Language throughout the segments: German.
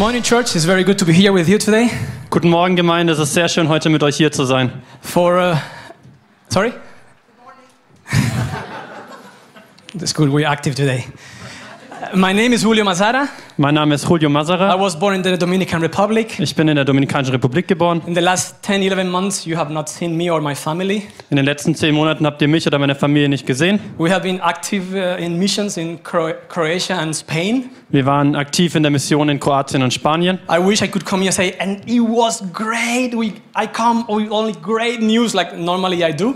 morning, church. It's very good to be here with you today. Guten Morgen, Gemeinde. Es ist sehr schön, heute mit euch hier zu sein. For uh, sorry. That's good. We're active today. My name is Julio Mazara. Mein Name ist Julio I Mazara. was born in the Dominican Republic. Ich bin in der Dominikanischen Republik geboren. In the last 10, 11 months, you have not seen me or my family. In den letzten zehn Monaten habt ihr mich oder meine Familie nicht gesehen. We have been active uh, in missions in Cro- Croatia and Spain. Wir waren aktiv in der Mission in Kroatien und Spanien. I wish I could come here and say, and it was great. We, I come with only great news like normally I do.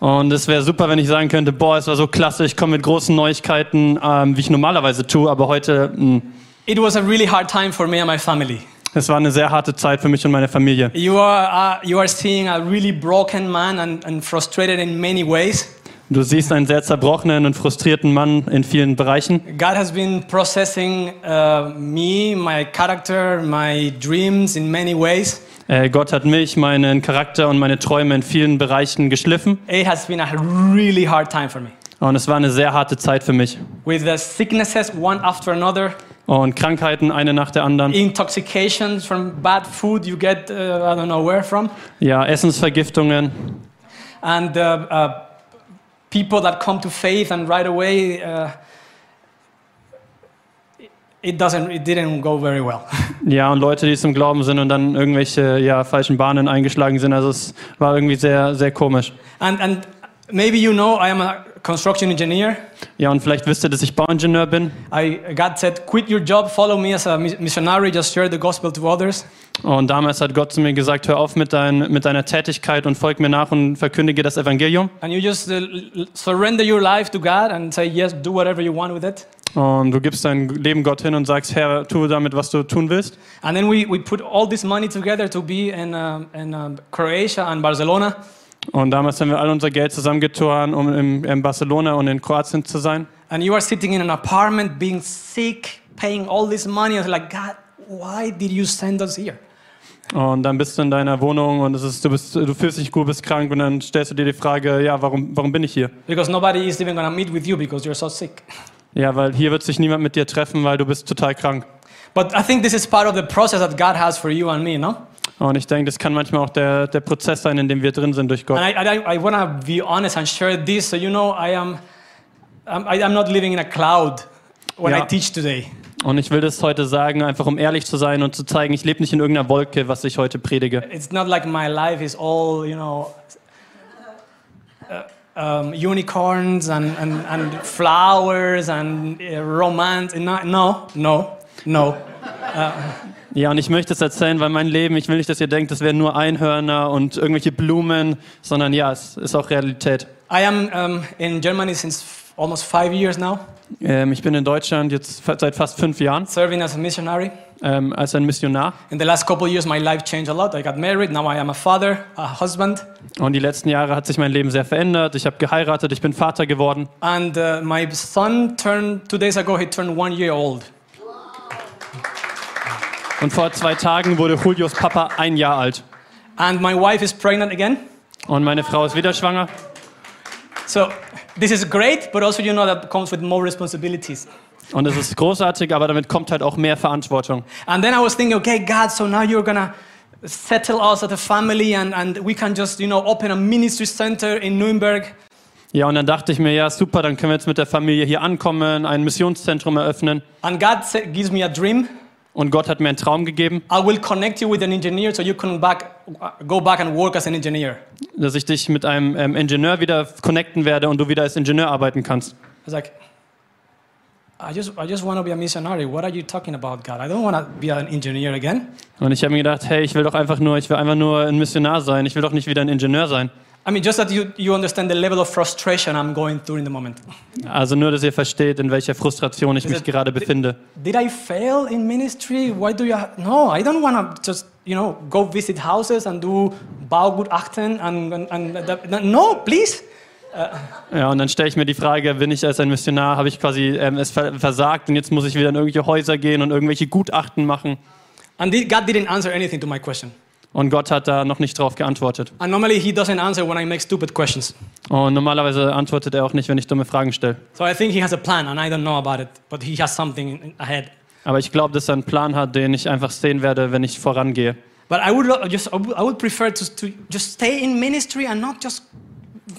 Und es wäre super, wenn ich sagen könnte, boah, es war so klasse, ich komme mit großen Neuigkeiten, ähm, wie ich normalerweise tue. Aber heute, mh, It was a really hard time for me and my family. es war eine sehr harte Zeit für mich und meine Familie. You are, uh, you are seeing a really broken man and, and frustrated in many ways. Du siehst einen sehr zerbrochenen und frustrierten Mann in vielen Bereichen. God has been processing uh, me, my character, my dreams in many ways. Äh, Gott hat mich, meinen Charakter und meine Träume in vielen Bereichen geschliffen. It has been a really hard time for me. Und es war eine sehr harte Zeit für mich. With the sicknesses one after another, Und Krankheiten eine nach der anderen. intoxications from bad food you get, uh, I don't know where from, Ja, Essensvergiftungen. and uh, uh, people that come to faith and right away, uh, it doesn't, it didn't go very well. Ja, und Leute, die zum Glauben sind und dann irgendwelche ja, falschen Bahnen eingeschlagen sind. Also es war irgendwie sehr, sehr komisch. and, and maybe you know I am a construction engineer. Ja, und vielleicht wisst ihr, dass ich Bauingenieur bin. I, God said, quit your job, follow me as a mis- missionary, just share the gospel to others. Und damals hat Gott zu mir gesagt, hör auf mit, dein, mit deiner Tätigkeit und folg mir nach und verkündige das Evangelium. And you just uh, surrender your life to God and say, yes, do whatever you want with it. Und du gibst dein Leben Gott hin und sagst, Herr, tu damit, was du tun willst. And then we, we put all this money together to be in, um in um, Croatia and Barcelona. Und damals haben wir all unser Geld zusammengetan, um in, in Barcelona und in Kroatien zu sein. And you are sitting in an apartment, being sick, paying all this money. And like, God, why did you send us here? Und dann bist du in deiner Wohnung und ist, du, bist, du fühlst dich gut, bist krank und dann stellst du dir die Frage, ja, warum, warum bin ich hier? Because nobody is even to meet with you because you're so sick. Ja, weil hier wird sich niemand mit dir treffen, weil du bist total krank. But I think this is part of the process that God has for you and me, no? Und ich denke, das kann manchmal auch der, der Prozess sein, in dem wir drin sind durch Gott. And I, I, I want to be honest and share this so you know I am I'm, I'm not living in a cloud when Ja. I teach today. Und ich will das heute sagen, einfach um ehrlich zu sein und zu zeigen, ich lebe nicht in irgendeiner Wolke, was ich heute predige. It's not like my life is all, you know, uh, um, unicorns and, and, and flowers and uh, romance. No, no, no, no. Ja, und ich möchte es erzählen, weil mein Leben, ich will nicht, dass ihr denkt, das wären nur Einhörner und irgendwelche Blumen, sondern ja, es ist auch Realität. I am um, in Germany since almost five years now, Ähm, ich bin in Deutschland jetzt seit fast fünf Jahren serving as a missionary. ähm, als ein Missionar. In the last couple of years, my life changed a lot. I got married. Now I am a father, a husband. Und die letzten Jahre hat sich mein Leben sehr verändert. Ich habe geheiratet, ich bin Vater geworden. And uh, my son turned, two days ago, he turned one year old. Und vor zwei Tagen wurde Julius Papa ein Jahr alt. And my wife is pregnant again. Und meine Frau ist wieder schwanger. So this is great, but also you know that comes with more responsibilities. Und es ist großartig, aber damit kommt halt auch mehr Verantwortung. And then I was thinking, okay, God, so now you're gonna settle us as a family and, and we can just, you know, open a ministry center in Nuremberg. Ja, und dann dachte ich mir, ja, super, dann können wir jetzt mit der Familie hier ankommen, ein Missionszentrum eröffnen. And God gives me a dream. Und Gott hat mir einen Traum gegeben, I will connect you with an engineer so you can back, go back and work as an engineer. dass ich dich mit einem ähm, Ingenieur wieder connecten werde und du wieder als Ingenieur arbeiten kannst. I was like, I just, I just want to be a missionary. What are you talking about, God? I don't want to be an engineer again. Und ich habe mir gedacht, hey, ich will doch einfach nur, ich will einfach nur ein Missionar sein. Ich will doch nicht wieder ein Ingenieur sein. I mean, just that you, you understand the level of frustration I'm going through in the moment. Also nur, dass ihr versteht, in welcher Frustration ich Is mich it- gerade befinde. Did I fail in ministry? Why do you? No, I don't want to just you know go visit houses and do Baugutachten and, and, and that- no, please. Ja, und dann stelle ich mir die Frage, bin ich als ein Missionar, habe ich quasi ähm, es ver versagt und jetzt muss ich wieder in irgendwelche Häuser gehen und irgendwelche Gutachten machen. And God didn't answer anything to my question. Und Gott hat da noch nicht drauf geantwortet. And normally He doesn't answer when I make stupid questions. Und normalerweise antwortet er auch nicht, wenn ich dumme Fragen stelle. So I think He has a plan, and I don't know about it, but He has something in- ahead. Aber ich glaube, dass er einen Plan hat, den ich einfach sehen werde, wenn ich vorangehe. But I would just I would prefer to, to just stay in ministry and not just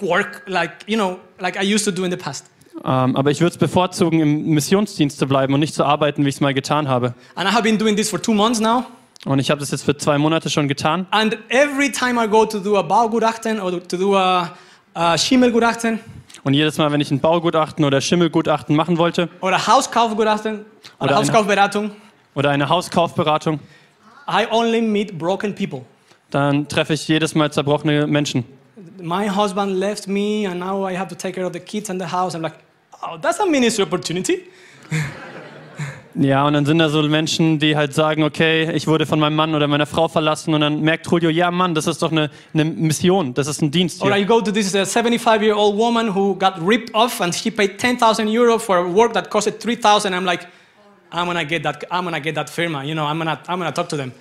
work like you know like I used to do in the past. Ähm, aber ich würde es bevorzugen, im Missionsdienst zu bleiben und nicht zu arbeiten, wie ich es mal getan habe. And I have been doing this for two months now. Und ich habe das jetzt für zwei Monate schon getan. And every time I go to do a Baugutachten or to do a, a Schimmelgutachten Und jedes Mal, wenn ich ein Baugutachten oder Schimmelgutachten machen wollte or a Hauskaufgutachten Oder eine- Hauskaufberatung, oder eine Hauskaufberatung, I only meet broken people. dann treffe ich jedes Mal zerbrochene Menschen. My husband left me and now I have to take care of the kids and the house. I'm like, oh, that's a ministry opportunity. Ja, und dann sind da so Menschen, die halt sagen, okay, ich wurde von meinem Mann oder meiner Frau verlassen und dann merkt Julio, ja Mann, das ist doch eine, eine Mission, das ist ein Dienst Or hier. I go to this 75 year old woman who got ripped off and she paid 10,000 euro for work that costed 3,000. I'm like, I'm gonna get that. I'm gonna get that firma. You know, I'm gonna, I'm gonna talk to them.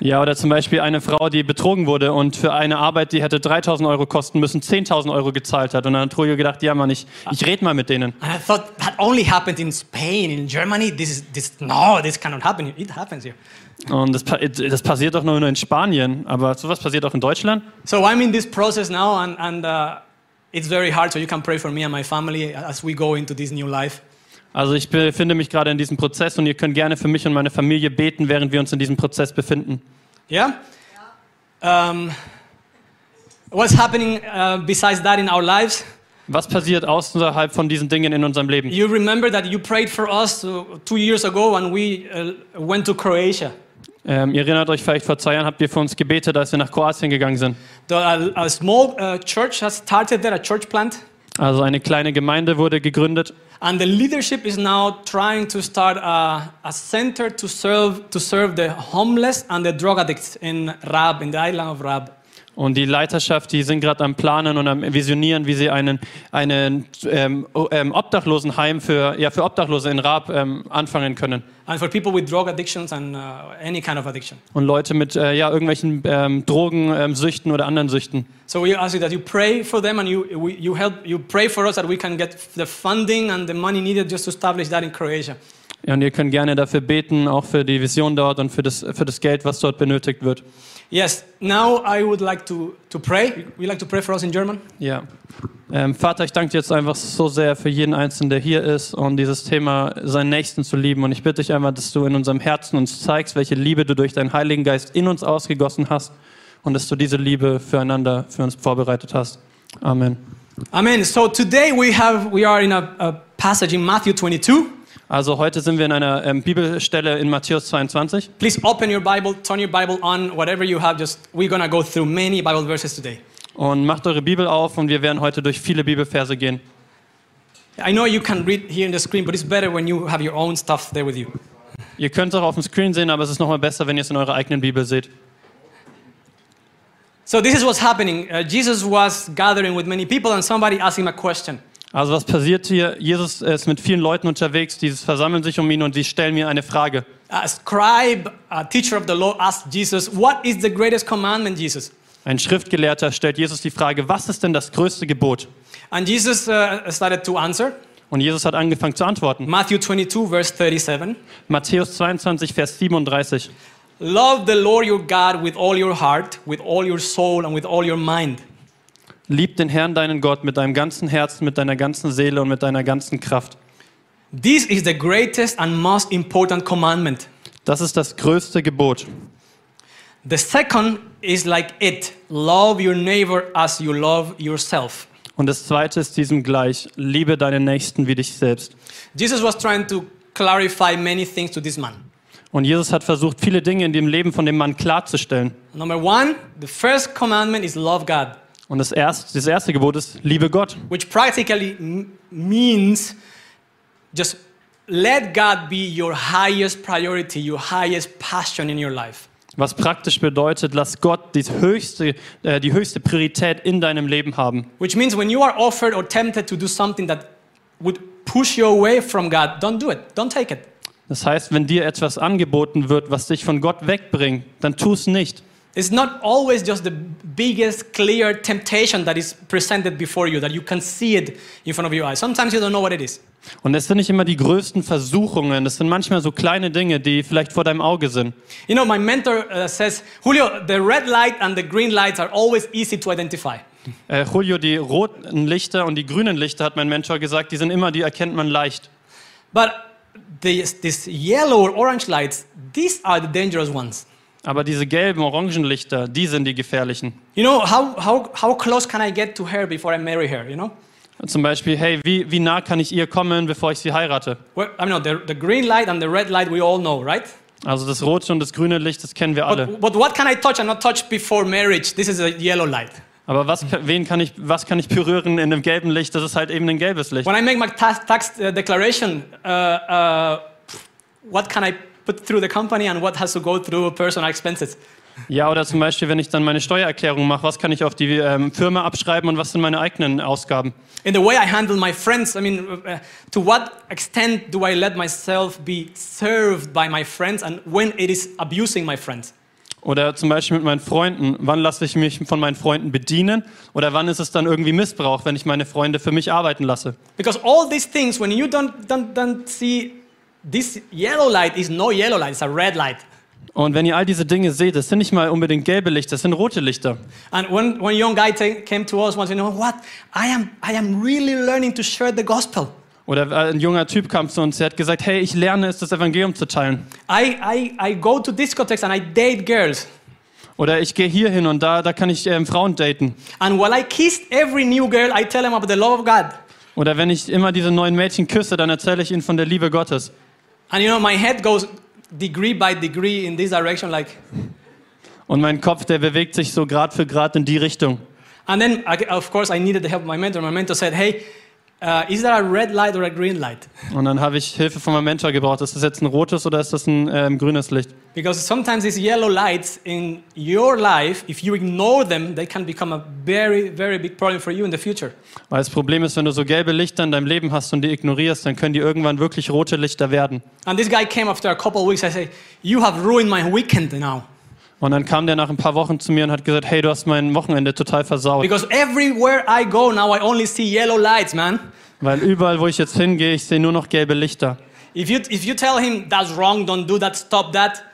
Ja, oder zum Beispiel eine Frau, die betrogen wurde und für eine Arbeit, die hätte 3000 Euro kosten müssen, 10.000 Euro gezahlt hat. Und dann hat Julio gedacht, ja Mann, ich, ich rede mal mit denen. And I thought that only happened in Spain, in Germany. This is this. No, this cannot happen. It happens here. Und das, das passiert doch nur in Spanien, aber sowas passiert auch in Deutschland. So I'm in this process now, and and uh, it's very hard. So you can pray for me and my family as we go into this new life. Also ich befinde mich gerade in diesem Prozess und ihr könnt gerne für mich und meine Familie beten, während wir uns in diesem Prozess befinden. Yeah. Um, what's happening uh, besides that in our lives? Was passiert außerhalb von diesen Dingen in unserem Leben? You remember that you prayed for us uh, two years ago when we uh, went to Croatia. Ähm, ihr erinnert euch vielleicht, vor zwei Jahren habt ihr für uns gebetet, als wir nach Kroatien gegangen sind. The, a, a small uh, church has started there, a church plant, Also eine kleine Gemeinde wurde gegründet and the leadership is now trying to start a, a center to serve to serve the homeless and the drug addicts in Rab, in the island of Rab. Und die Leiterschaft, die sind gerade am Planen und am Visionieren, wie sie einen, einen ähm, ähm, Obdachlosenheim für, ja, für Obdachlose in Raab ähm, anfangen können. And for people with drug addictions and uh, any kind of addiction. Und Leute mit äh, ja, irgendwelchen ähm, Drogen, ähm, oder anderen Süchten. So we ask you that you pray for them and you, we, you help, you pray for us that we can get the funding and the money needed just to establish that in Croatia. Ja, und ihr könnt gerne dafür beten, auch für die Vision dort und für das, für das Geld, was dort benötigt wird. Yes, now I would like to, to pray. We like to pray for us in German. Ja. Ähm, Vater, ich danke dir jetzt einfach so sehr für jeden Einzelnen, der hier ist und dieses Thema, seinen Nächsten zu lieben. Und ich bitte dich einfach, dass du in unserem Herzen uns zeigst, welche Liebe du durch deinen Heiligen Geist in uns ausgegossen hast und dass du diese Liebe füreinander für uns vorbereitet hast. Amen. Amen. So today we have we are in a, a passage in Matthew 22. Also heute sind wir in einer ähm, Bibelstelle in Matthäus 22. Please open your Bible, turn your Bible on, whatever you have. Just we're gonna go through many Bible verses today. Und macht eure Bibel auf und wir werden heute durch viele Bibelverse gehen. I know you can read here in the screen, but it's better when you have your own stuff there with you. Ihr könnt es auch auf dem Screen sehen, aber es ist nochmal besser, wenn ihr es in eurer eigenen Bibel seht. So this is what's happening. Uh, Jesus was gathering with many people, and somebody asked him a question. Also was passiert hier? Jesus ist mit vielen Leuten unterwegs, die versammeln sich um ihn und sie stellen mir eine Frage. A scribe, a teacher of the law, asked Jesus, "What is the greatest commandment, Jesus?" Ein Schriftgelehrter stellt Jesus die Frage, was ist denn das größte Gebot? And Jesus uh, started to answer. Und Jesus hat angefangen zu antworten. Matthew 22, verse 37. Matthäus 22, Vers 37. Love the Lord your God with all your heart, with all your soul, and with all your mind. Lieb den Herrn, deinen Gott, mit deinem ganzen Herzen, mit deiner ganzen Seele und mit deiner ganzen Kraft. This is the greatest and most important commandment. Das ist das größte Gebot. The second is like it love your neighbor as you love yourself. Und das zweite ist diesem gleich. Liebe deinen Nächsten wie dich selbst. Jesus was trying to clarify many things to this man. Und Jesus hat versucht, viele Dinge in dem Leben von dem Mann klarzustellen. Number one, the first commandment is love God, Und das erste, das erste Gebot ist, liebe Gott. which practically means just let God be your highest priority, your highest passion in your life. Was praktisch bedeutet, lass Gott die höchste, äh, die höchste Priorität in deinem Leben haben. Which means when you are offered or tempted to do something that would push you away from God, don't do it. Don't take it. Das heißt, wenn dir etwas angeboten wird, was dich von Gott wegbringt, dann tu es nicht. It's not always just the biggest, clear temptation that is presented before you, that you can see it in front of your eyes. Sometimes you don't know what it is. Und es sind nicht immer die größten Versuchungen, es sind manchmal so kleine Dinge, die vielleicht vor deinem Auge sind. You know, my mentor uh, says, Julio, the red light and the green lights are always easy to identify. Äh, Julio, die roten Lichter und die grünen Lichter, hat mein Mentor gesagt, die sind immer, die erkennt man leicht. But these, these yellow or orange lights, these are the dangerous ones. Aber diese gelben, orangen Lichter, die sind die gefährlichen. You know, how, how, how close can I get to her before I marry her, you know? Zum Beispiel, hey, wie, wie nah kann ich ihr kommen, bevor ich sie heirate? Well, I mean, the, the green light and the red light we all know, right? Also das rote und das grüne Licht, das kennen wir alle. But, but what can I touch and not touch before marriage? This is a yellow light. Aber was, wen kann ich, was kann ich berühren in dem gelben Licht? Das ist halt eben ein gelbes Licht. When I make my tax, tax uh, declaration, uh, uh, what can I put through the company and what has to go through personal expenses? Ja, oder zum Beispiel, wenn ich dann meine Steuererklärung mache, was kann ich auf die ähm, Firma abschreiben und was sind meine eigenen Ausgaben? In the way I handle my friends, I mean, uh, to what extent do I let myself be served by my friends and when it is abusing my friends? Oder zum Beispiel mit meinen Freunden, wann lasse ich mich von meinen Freunden bedienen? Oder wann ist es dann irgendwie Missbrauch, wenn ich meine Freunde für mich arbeiten lasse? Because all these things, when you don't, don't, don't see this yellow light is no yellow light, it's a red light. Und wenn ihr all diese Dinge seht, das sind nicht mal unbedingt gelbe Lichter, das sind rote Lichter. And when one young guy came to us once, you know what? I am, I am really learning to share the gospel. Oder ein junger Typ kam zu uns, der hat gesagt, hey, ich lerne es, das Evangelium zu teilen. I, I, I go to discotheques and I date girls. Oder ich gehe hier hin und da, da kann ich ähm, Frauen daten. And while I kiss every new girl, I tell them about the love of God. Oder wenn ich immer diese neuen Mädchen küsse, dann erzähle ich ihnen von der Liebe Gottes. And you know, my head goes degree by degree in this direction, like. Und mein Kopf, der bewegt sich so Grad für Grad in die Richtung. And then, of course, I needed the help of my mentor. My mentor said, "Hey, uh, is there a red light or a green light?" Und dann habe ich Hilfe von meinem Mentor gebraucht. Ist das jetzt ein rotes oder ist das ein ähm, grünes Licht? Because sometimes these yellow lights in your life, if you ignore them, they can become a very, very big problem for you in the future. Weil das Problem ist, wenn du so gelbe Lichter in deinem Leben hast und die ignorierst, dann können die irgendwann wirklich rote Lichter werden. And this guy came after a couple of weeks. I say, "You have ruined my weekend now." Und dann kam der nach ein paar Wochen zu mir und hat gesagt, hey, du hast mein Wochenende total versaut. Because everywhere I go now, I only see yellow lights, man. Weil überall, wo ich jetzt hingehe, ich sehe nur noch gelbe Lichter. If you, if you tell him that's wrong, don't do that, stop that,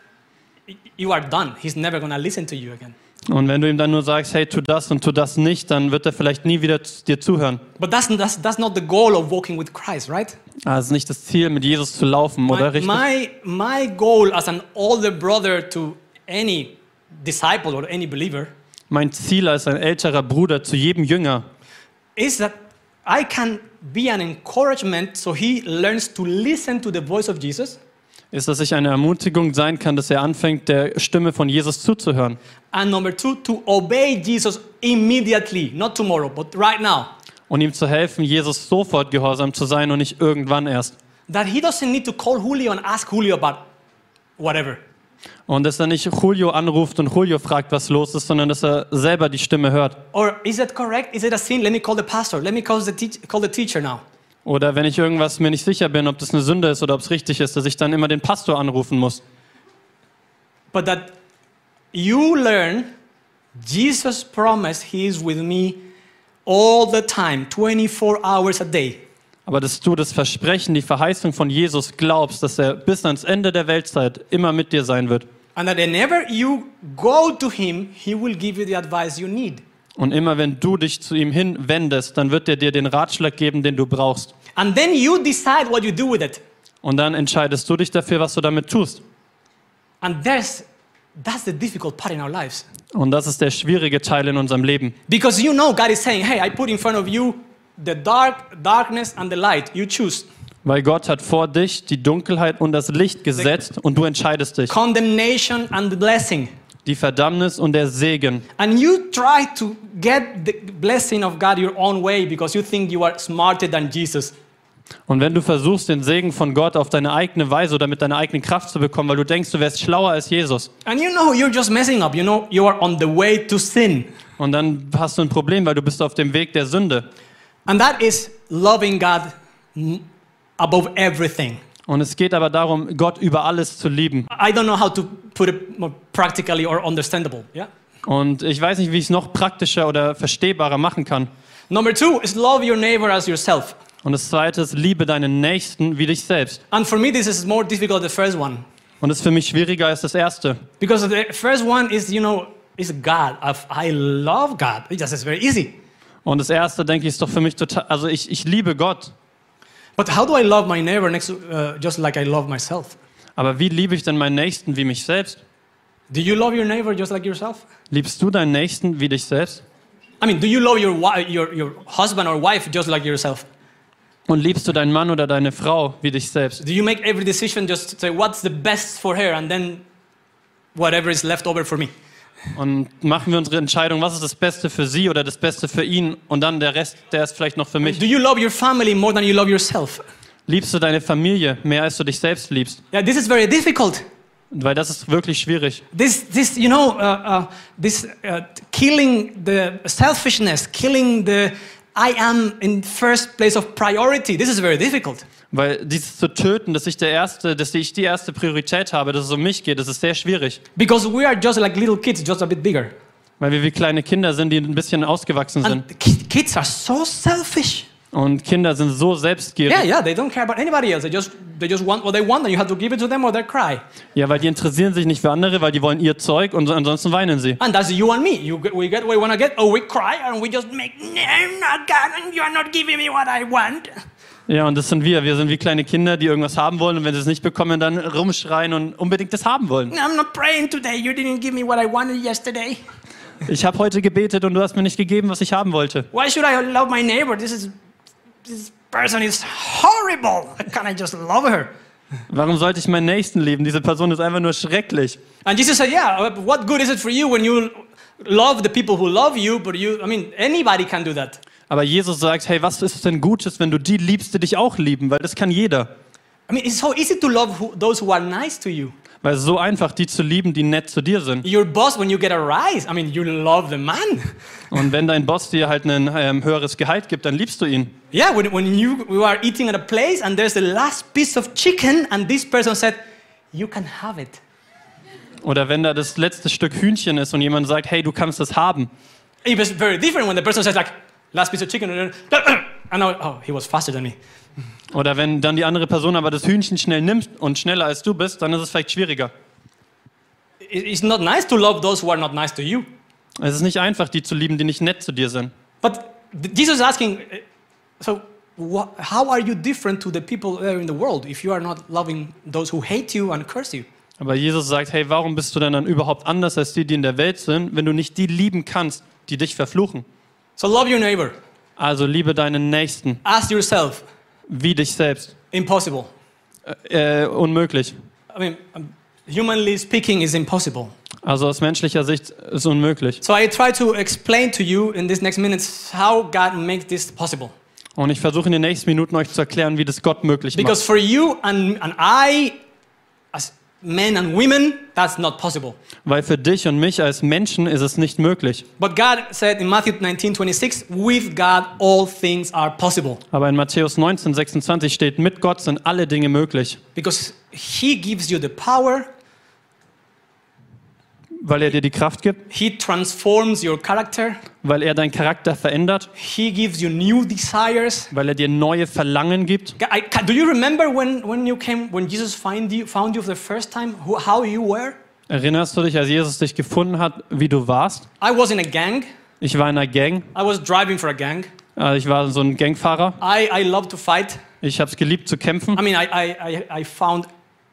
you are done. He's never to listen to you again. Und wenn du ihm dann nur sagst, hey, tu das und tu das nicht, dann wird er vielleicht nie wieder dir zuhören. But that's, that's, that's not the goal of walking with Christ, right? Das ist nicht das Ziel, mit Jesus zu laufen, oder My, richtig? my, my goal as an older brother to any disciple or any believer Mein Ziel als ein älterer Bruder zu jedem Jünger is that I can be an encouragement so he learns to listen to the voice of Jesus. ist, dass ich eine Ermutigung sein kann, dass er anfängt, der Stimme von Jesus zuzuhören. And number two, to obey Jesus immediately, not tomorrow, but right now. Und ihm zu helfen, Jesus sofort gehorsam zu sein und nicht irgendwann erst. That he doesn't need to call Julio and ask Julio about whatever. Und dass er nicht Julio anruft und Julio fragt, was los ist, sondern dass er selber die Stimme hört. Or is that correct? Is it a sin? Let me call the pastor. Let me call the, teach- call the teacher now. Oder wenn ich irgendwas mir nicht sicher bin, ob das eine Sünde ist oder ob es richtig ist, dass ich dann immer den Pastor anrufen muss. But that you learn Jesus promised he is with me all the time, 24 hours a day. Aber dass du das Versprechen, die Verheißung von Jesus glaubst, dass er bis ans Ende der Weltzeit immer mit dir sein wird. And that whenever you go to him, he will give you the advice you need. Und immer wenn du dich zu ihm hinwendest, dann wird er dir den Ratschlag geben, den du brauchst. And then you decide what you do with it. Und dann entscheidest du dich dafür, was du damit tust. And there's, that's the difficult part in our lives. Und das ist der schwierige Teil in unserem Leben. Because you know God is saying, hey, I put in front of you the dark, darkness and the light. You choose. Weil Gott hat vor dich die Dunkelheit und das Licht gesetzt und du entscheidest dich. Condemnation and the blessing. Die Verdammnis und der Segen. And you try to get the blessing of God your own way because you think you are smarter than Jesus. Und wenn du versuchst, den Segen von Gott auf deine eigene Weise oder mit deiner eigenen Kraft zu bekommen, weil du denkst, du wärst schlauer als Jesus, And you know you're just messing up. You know you are on the way to sin. und dann hast du ein Problem, weil du bist auf dem Weg der Sünde. And that is loving God above everything. Und es geht aber darum, Gott über alles zu lieben. I don't know how to put it more practically or understandable. Yeah. Und ich weiß nicht, wie ich es noch praktischer oder verstehbarer machen kann. Number two is love your neighbor as yourself. Und das zweite ist, liebe deinen Nächsten wie dich selbst. And for me, this is more difficult the first one Und das ist für mich schwieriger als das erste. because the first one is you know is God. I've- I love God. It just is very easy. Und das erste, denke ich, ist doch für mich total, also ich, ich liebe Gott. But how do I love my neighbor next to, uh, just like I love myself? Aber wie liebe ich denn meinen Nächsten wie mich selbst? Do you love your neighbor just like yourself? Liebst du deinen Nächsten wie dich selbst? I mean, do you love your your your husband or wife just like yourself? Und liebst du deinen Mann oder deine Frau wie dich selbst? Do you make every decision just to say what's the best for her and then whatever is left over for me? Und machen wir unsere Entscheidung, was ist das Beste für sie oder das Beste für ihn? Und dann der Rest, der ist vielleicht noch für mich. Do you love your family more than you love yourself? Liebst du deine Familie mehr als du dich selbst liebst? Yeah, this is very difficult. Weil das ist wirklich schwierig. This, this, you know, uh, uh, this uh, killing the selfishness, killing the I am in first place of priority. This is very difficult Weil dieses zu töten, dass ich der erste, dass ich die erste Priorität habe, dass es um mich geht, das ist sehr schwierig. because we are just like little kids, just a bit bigger. Weil wir wie kleine Kinder sind, die ein bisschen ausgewachsen sind. And ki- kids are so selfish. Und Kinder sind so selbstgierig. Yeah, yeah, they don't care about anybody else. They just, they just want what they want, and you have to give it to them or they cry. Ja, weil die interessieren sich nicht für andere, weil die wollen ihr Zeug und ansonsten weinen sie. And that's you and me. You get, we get what we want to get, or we cry and we just make, no, not God, and you are not giving me what I want. Ja, und das sind wir. Wir sind wie kleine Kinder, die irgendwas haben wollen und wenn sie es nicht bekommen, dann rumschreien und unbedingt das haben wollen. I'm not praying today. You didn't give me what I wanted yesterday. Ich habe heute gebetet und du hast mir nicht gegeben, was ich haben wollte. Why should I love my neighbor? This is this person is horrible. Can I just love her? Warum sollte ich meinen Nächsten lieben? Diese Person ist einfach nur schrecklich. And Jesus said, Yeah, what good is it for you when you love the people who love you, but you I mean anybody can do that. Aber Jesus sagt, hey, was ist denn Gutes, wenn du die liebst, die dich auch lieben? Weil das kann jeder. I mean, it's so easy to love who, those who are nice to you. Weil es ist so einfach, die zu lieben, die nett zu dir sind. Your boss, when you get a rise, I mean, you love the man. Und wenn dein Boss dir halt ein ähm, höheres Gehalt gibt, dann liebst du ihn. Yeah, when, when you, you are eating at a place and there's the last piece of chicken, and this person said, You can have it. Oder wenn da das letzte Stück Hühnchen ist und jemand sagt, hey, du kannst das haben. It was very different when the person says, like, last piece of chicken, and then, and I, oh, he was faster than me. Oder wenn dann die andere Person aber das Hühnchen schnell nimmt und schneller als du bist, dann ist es vielleicht schwieriger. It- It's not nice to love those who are not nice to you. Es ist nicht einfach, die zu lieben, die nicht nett zu dir sind. But Jesus is asking, uh, so how are you different to the people there in the world if you are not loving those who hate you and curse you? Aber Jesus sagt, hey, warum bist du denn dann überhaupt anders als die, die in der Welt sind, wenn du nicht die lieben kannst, die dich verfluchen? So love your neighbor Also liebe deinen Nächsten as yourself. wie dich selbst. Impossible. Äh, unmöglich. I mean, um, humanly speaking, is impossible. Also aus menschlicher Sicht ist unmöglich. So I try to explain to you in these next minutes how God makes this possible. Und ich versuche in den nächsten Minuten euch zu erklären, wie das Gott möglich Because macht. for you and, and I, men and women, that's not possible. Weil für dich und mich als Menschen ist es nicht möglich. But God said in Matthew 19 26, with God all things are possible. Aber in Matthäus 19, 26 steht, mit Gott sind alle Dinge möglich, Because He gives you the power, weil er dir die Kraft gibt, He transforms your character, weil er deinen Charakter verändert, He gives you new desires. weil er dir neue Verlangen gibt. I, do you remember when, when you came, when Jesus find you, found you for the first time, who, how you were? Erinnerst du dich, als Jesus dich gefunden hat, wie du warst? I was in a gang. Ich war in einer Gang, I was driving for a gang. äh, ich war so ein Gangfahrer. I, I love to fight. Ich habe es geliebt zu kämpfen. I mean, I, I, I found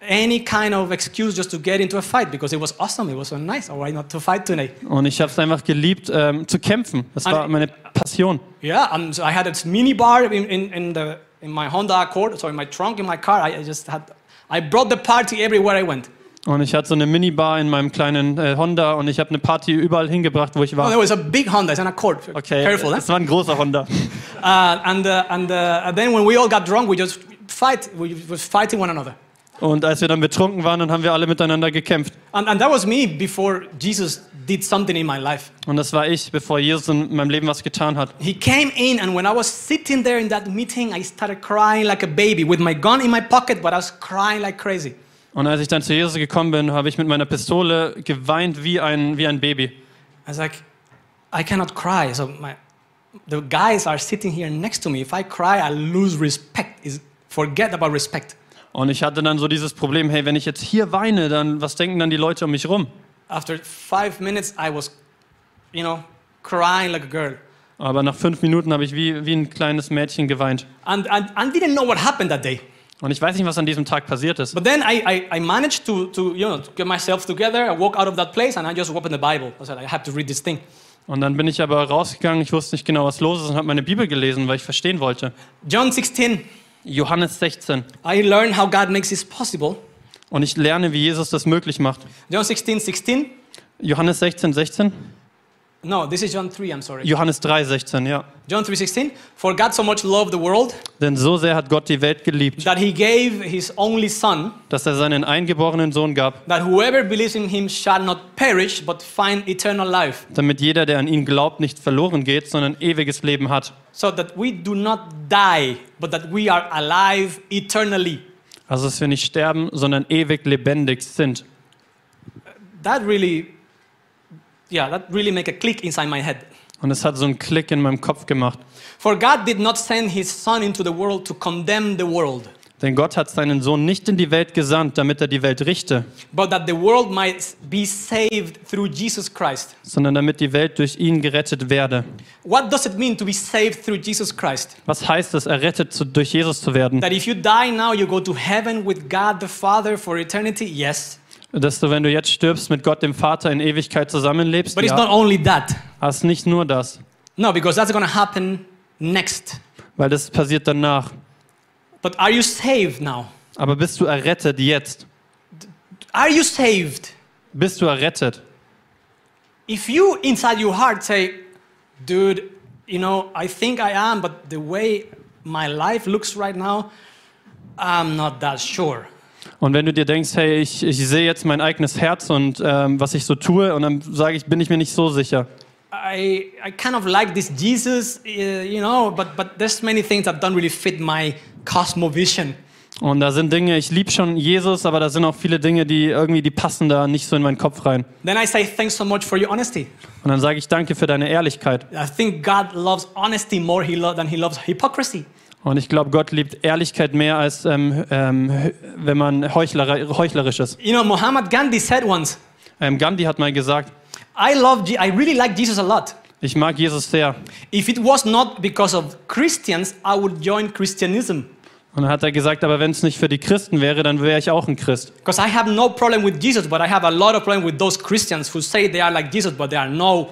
any kind of excuse just to get into a fight because it was awesome. It was so nice. Oh, why not to fight today? Und ich habe es einfach geliebt ähm, zu kämpfen. Das war meine Passion. Yeah, um, so I had a mini bar in, in, in, the, in my Honda Accord, so in my trunk in my car. I, I just had, I brought the party everywhere I went. Und ich hatte so eine Minibar in meinem kleinen äh, Honda und ich habe eine Party überall hingebracht, wo ich Oh, war. there was a big Honda, it's an Accord. Okay, Careful, das war ein großer Honda. Uh, and uh, and uh, then when we all got drunk, we just fight. We was fighting one another. Und als wir dann betrunken waren, dann haben wir alle miteinander gekämpft. And, and that was me before Jesus did something in my life. Und das war ich, bevor Jesus in meinem Leben was getan hat. He came in, and when I was sitting there in that meeting, I started crying like a baby with my gun in my pocket, but I was crying like crazy. Und als ich dann zu Jesus gekommen bin, habe ich mit meiner Pistole geweint wie ein, wie ein Baby. I was like, I cannot cry. So my, the guys are sitting here next to me. If I cry, I lose respect. Is forget about respect. Und ich hatte dann so dieses Problem, hey, wenn ich jetzt hier weine, dann was denken dann die Leute um mich rum? After five minutes, I was, you know, crying like a girl. Aber nach fünf Minuten habe ich wie, wie ein kleines Mädchen geweint. And, and, and didn't know what happened that day. Und ich weiß nicht, was an diesem Tag passiert ist. But then I, I, I managed to, to, you know, to get myself together. I walk out of that place and I just opened the Bible. I said, I have to read this thing. Und dann bin ich aber rausgegangen, ich wusste nicht genau, was los ist und habe meine Bibel gelesen, weil ich verstehen wollte. John 16, Johannes 16. I learned how God makes this possible. Und ich lerne, wie Jesus das möglich macht. John 16, 16. Johannes 16, 16? No, this is John 3, I'm sorry. Johannes 3, 16, ja. John 3, 16. For God so much loved the world Denn so sehr hat Gott die Welt geliebt, that he gave his only Son, dass er seinen eingeborenen Sohn gab, that whoever believes in him shall not perish but find eternal life. damit jeder, der an ihn glaubt, nicht verloren geht, sondern ewiges Leben hat. So that we do not die, but that we are alive eternally. Also, dass wir nicht sterben, sondern ewig lebendig sind. That really, yeah, that really make a click inside my head. Und es hat so einen Klick in meinem Kopf gemacht. For God did not send his Son into the world to condemn the world, Denn Gott hat seinen Sohn nicht in die Welt gesandt, damit er die Welt richte, but that the world might be saved through Jesus Christ. sondern damit die Welt durch ihn gerettet werde. What does it mean to be saved through Jesus Christ? Was heißt es, errettet zu, durch Jesus zu werden? That if you die now, you go to heaven with God the Father for eternity? Yes. Dass du, wenn du jetzt stirbst, mit Gott dem Vater in Ewigkeit zusammenlebst? But it's not Ja. only that. Ist nicht nur das, No, because that's to happen next. weil das passiert danach. But are you saved now? Aber bist du errettet jetzt? Are you saved? Bist du errettet? If you inside your heart say, dude, you know, I think I am, but the way my life looks right now, I'm not that sure. Und wenn du dir denkst, hey, ich, ich sehe jetzt mein eigenes Herz und ähm, was ich so tue, und dann sage ich, bin ich mir nicht so sicher. I, I kind of like this Jesus, uh, you know, but, but there's many things that don't really fit my cosmovision. Und da sind Dinge, ich liebe schon Jesus, aber da sind auch viele Dinge, die irgendwie, die passen da nicht so in meinen Kopf rein. Then I say, thanks so much for your honesty. Und dann sage ich danke für deine Ehrlichkeit. I think God loves honesty more he lo- than he loves hypocrisy. Und ich glaube, Gott liebt Ehrlichkeit mehr, als ähm, ähm, wenn man heuchler, heuchlerisch ist. You know, Muhammad Gandhi said once, Ähm, Gandhi hat mal gesagt, I love, I really like Jesus a lot. ich mag Jesus sehr. If it was not because of Christians, I would join Christianism. Und dann hat er gesagt, aber wenn es nicht für die Christen wäre, dann wäre ich auch ein Christ. Because I have no problem with Jesus, but I have a lot of problem with those Christians who say they are like Jesus, but they are no,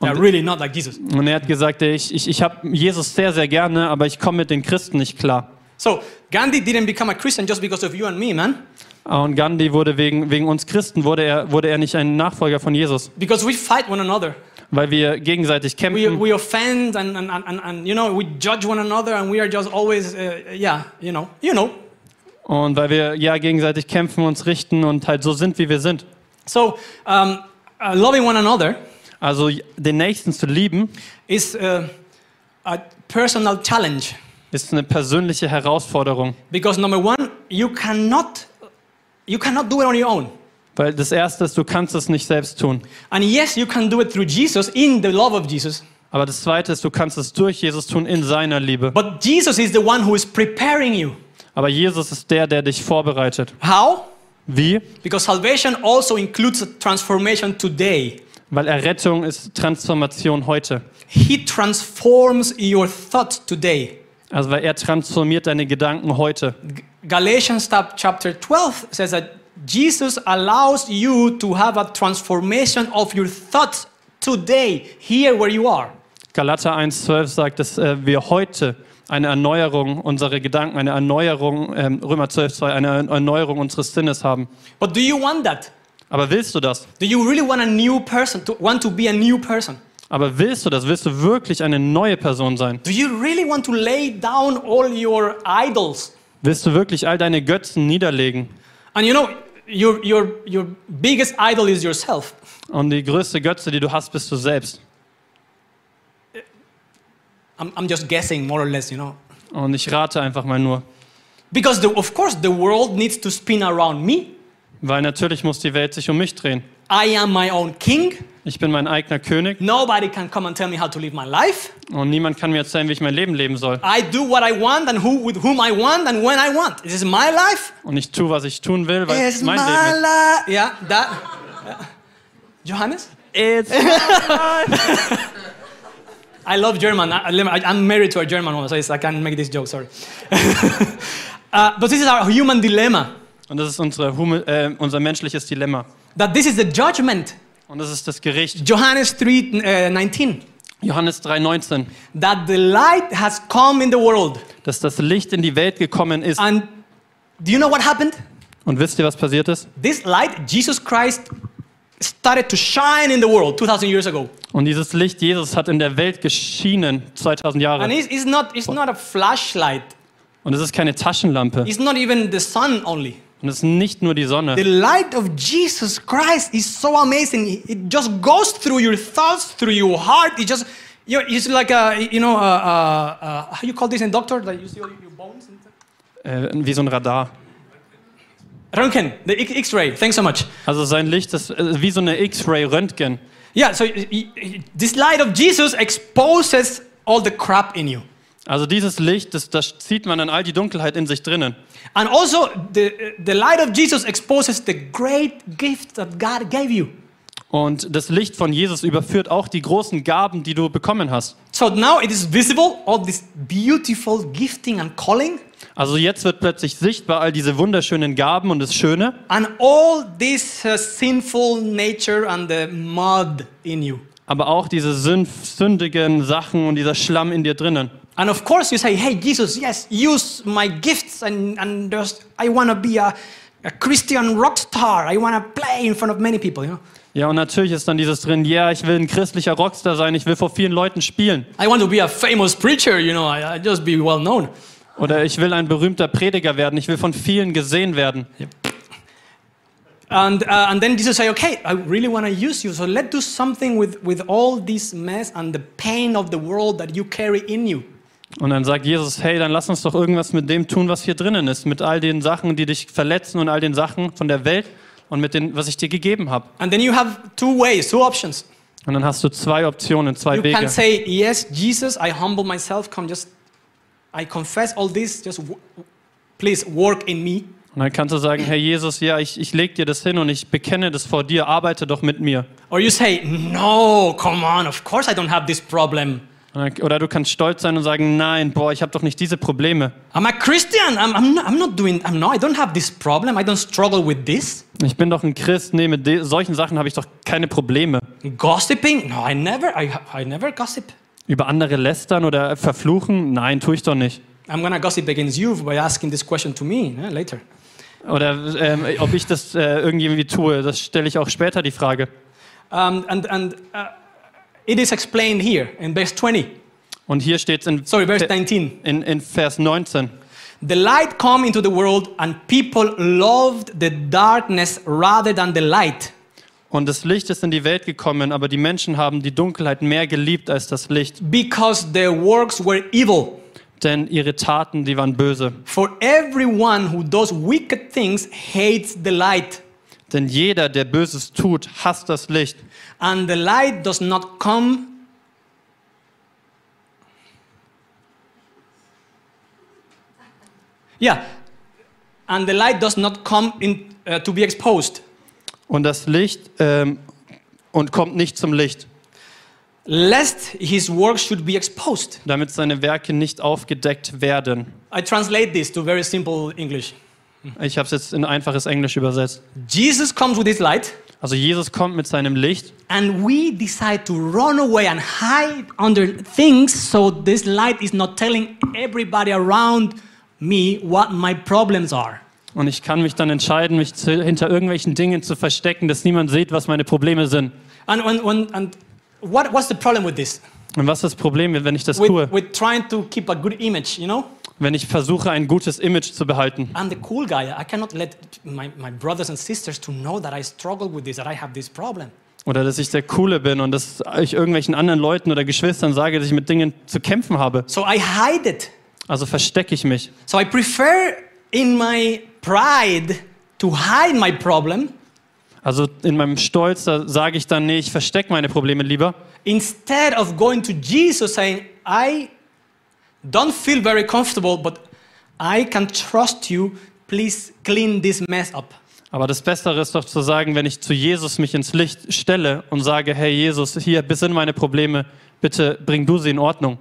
they are really not like Jesus. Und er hat gesagt, ich, ich, ich habe Jesus sehr, sehr gerne, aber ich komme mit den Christen nicht klar. So Gandhi didn't become a Christian just because of you and me, man. Und Gandhi wurde wegen, wegen uns Christen, wurde er, wurde er nicht ein Nachfolger von Jesus, Because we fight one another. weil wir gegenseitig We, kämpfen. we offend and, and, and, and, you know, we judge one another and we are just always, uh, yeah, you know, you know. Und weil wir ja gegenseitig kämpfen, uns richten und halt so sind, wie wir sind. So um, uh, loving one another Also den Nächsten zu lieben, is uh, a personal challenge. ist eine persönliche Herausforderung. Because number one, you cannot, you cannot do it on your own. Weil das Erste ist, du kannst es nicht selbst tun. And yes, you can do it through Jesus, in the love of Jesus. Aber das Zweite ist, du kannst es durch Jesus tun, in seiner Liebe. But Jesus is the one who is preparing you. Aber Jesus ist der, der dich vorbereitet. How? Wie? Because salvation also includes a transformation today. Weil Errettung ist Transformation heute. He transforms your thoughts today. Also weil er transformiert deine Gedanken heute. Galatians chap- chapter 12 says that Jesus allows you to have a transformation of your thoughts today, here where you are. Galater 1,12 sagt, dass äh, wir heute eine Erneuerung unserer Gedanken, eine Erneuerung, ähm, Römer 12, 2, eine Erneuerung unseres Sinnes haben. But do you want that? Aber willst du das? Do you really want a new person, to want to be a new person? Aber willst du das? Willst du wirklich eine neue Person sein? Do you really want to lay down all your idols? Willst du wirklich all deine Götzen niederlegen? And you know, your, your, your biggest idol is yourself. Und die größte Götze, die du hast, bist du selbst. I'm, I'm just guessing, more or less, you know. Und ich rate einfach mal nur. Because, the, of course, the world needs to spin around me. Weil natürlich muss die Welt sich um mich drehen. I am my own king. Ich bin mein eigener König Nobody can come and tell me how to live my life. und niemand kann mir erzählen, wie ich mein Leben leben soll. I do what I want and who, with whom I want and when I want. This is my life. Und ich tue, was ich tun will, weil It's es mein my Leben ist. life. Yeah, that. yeah. Johannes? It's I love German. I, I'm married to a German woman, so I can't make this joke, sorry. uh, but this is our human dilemma Und das ist unsere, äh, unser menschliches Dilemma. that this is the judgment. Und das ist das Gericht. Johannes 3 uh, 19. Johannes 3,19. That the light has come in the world. Dass das Licht in die Welt gekommen ist. And do you know what happened? Und wisst ihr, was passiert ist? This light, Jesus Christ, started to shine in the world 2,000 years ago. Und dieses Licht Jesus hat in der Welt geschienen 2000 And Jahre. it's, it's, not, it's not a flashlight, Und es ist keine Taschenlampe. it's not even the sun only. Und es ist nicht nur die The Sonne. light of Jesus Christ is so amazing. It just goes through your thoughts, through your heart. It just, you it's like a, you know, uh, uh, uh, how you call this in doctor? That you see all your bones? Äh, wie so ein Radar. Röntgen, the X-ray. Thanks so much. Also sein Licht ist äh, wie so eine X-Ray-Röntgen. Yeah, so this light of Jesus exposes all the crap in you. Also dieses Licht, das, das zieht man dann all die Dunkelheit in sich drinnen. And also, the, the light of Jesus exposes the great gift that God gave you. Und das Licht von Jesus überführt auch die großen Gaben, die du bekommen hast. So now it is visible, all this beautiful gifting and calling, Also jetzt wird plötzlich sichtbar all diese wunderschönen Gaben und das Schöne and all this uh, sinful nature and the mud in you. aber auch diese sünd, sündigen Sachen und dieser Schlamm in dir drinnen. And of course, you say, Hey, Jesus, yes, use my gifts, and, and there's, I want to be a, a Christian rock star. I want to play in front of many people, you know. Ja, und natürlich ist dann dieses drin, ja, ich will ein christlicher Rockstar sein, ich will vor vielen Leuten spielen. I want to be a famous preacher, you know, I, I just be well known. Oder ich will ein berühmter Prediger werden, ich will von vielen gesehen werden. And, uh, and then Jesus say, okay, I really want to use you. So let's do something with, with all this mess and the pain of the world that you carry in you. Und dann sagt Jesus, hey, dann lass uns doch irgendwas mit dem tun, was hier drinnen ist, mit all den Sachen, die dich verletzen und all den Sachen von der Welt und mit dem, was ich dir gegeben habe. And then you have two ways, two options. Und dann hast du zwei Optionen, zwei You Wege. can say, yes, Jesus, I humble myself. Come, just, I confess all this. Just please work in me. Und dann kannst du sagen, Herr Jesus, ja, ich, ich leg dir das hin und ich bekenne das vor dir, arbeite doch mit mir. Or you say, no, come on, of course I don't have this problem. Oder du kannst stolz sein und sagen, nein, boah, ich habe doch nicht diese Probleme. I'm a Christian. I'm, I'm, not, I'm not doing, I'm not, I don't have this problem. I don't struggle with this. Ich bin doch ein Christ, nee, mit solchen Sachen habe ich doch keine Probleme. Gossiping? No, I never, I, I never gossip. Über andere lästern oder verfluchen? Nein, tue ich doch nicht. I'm gonna gossip against you by asking this question to me eh, later. Oder ähm, ob ich das äh, irgendwie tue, das stelle ich auch später die Frage. Um, and and uh, it is explained here in verse 20. Und hier steht es in, Sorry, verse 19. in, in Vers 19. The light come into the world, and people loved the darkness rather than the light, Und das Licht ist in die Welt gekommen, aber die Menschen haben die Dunkelheit mehr geliebt als das Licht. because their works were evil. Denn ihre Taten, die waren böse. For everyone who does wicked things hates the light, Denn jeder, der Böses tut, hasst das Licht. And the light does not come. Yeah, and the light does not come in uh, to be exposed, Und das Licht ähm, und kommt nicht zum Licht, lest his work should be exposed. damit seine Werke nicht aufgedeckt werden. I translate this to very simple English. Ich habe es jetzt in einfaches Englisch übersetzt. Jesus comes with his light, Also Jesus kommt mit seinem Licht and we decide to run away and hide under things so this light is not telling everybody around me what my problems are. und ich kann mich dann entscheiden, mich zu, hinter irgendwelchen Dingen zu verstecken, dass niemand sieht, was meine Probleme sind. And, when, when, and what, what's the problem with this? Und was ist das Problem, wenn ich das With, tue? with trying to keep a good image, you know? Wenn ich versuche, ein gutes Image zu behalten. I'm the cool guy. I cannot let my, my brothers and sisters to know that I struggle with this, that I have this problem. Oder dass ich der Coole bin und dass ich irgendwelchen anderen Leuten oder Geschwistern sage, dass ich mit Dingen zu kämpfen habe. So I hide it. Also verstecke ich mich. So I prefer in my pride to hide my problem Also in meinem Stolz, da sage ich dann, nee, ich verstecke meine Probleme lieber, instead of going to Jesus saying, I don't feel very comfortable, but I can trust you. Please clean this mess up. Aber das Bessere ist doch zu sagen, wenn ich zu Jesus mich ins Licht stelle und sage, hey Jesus, hier, bis sind meine Probleme, bitte bring du sie in Ordnung.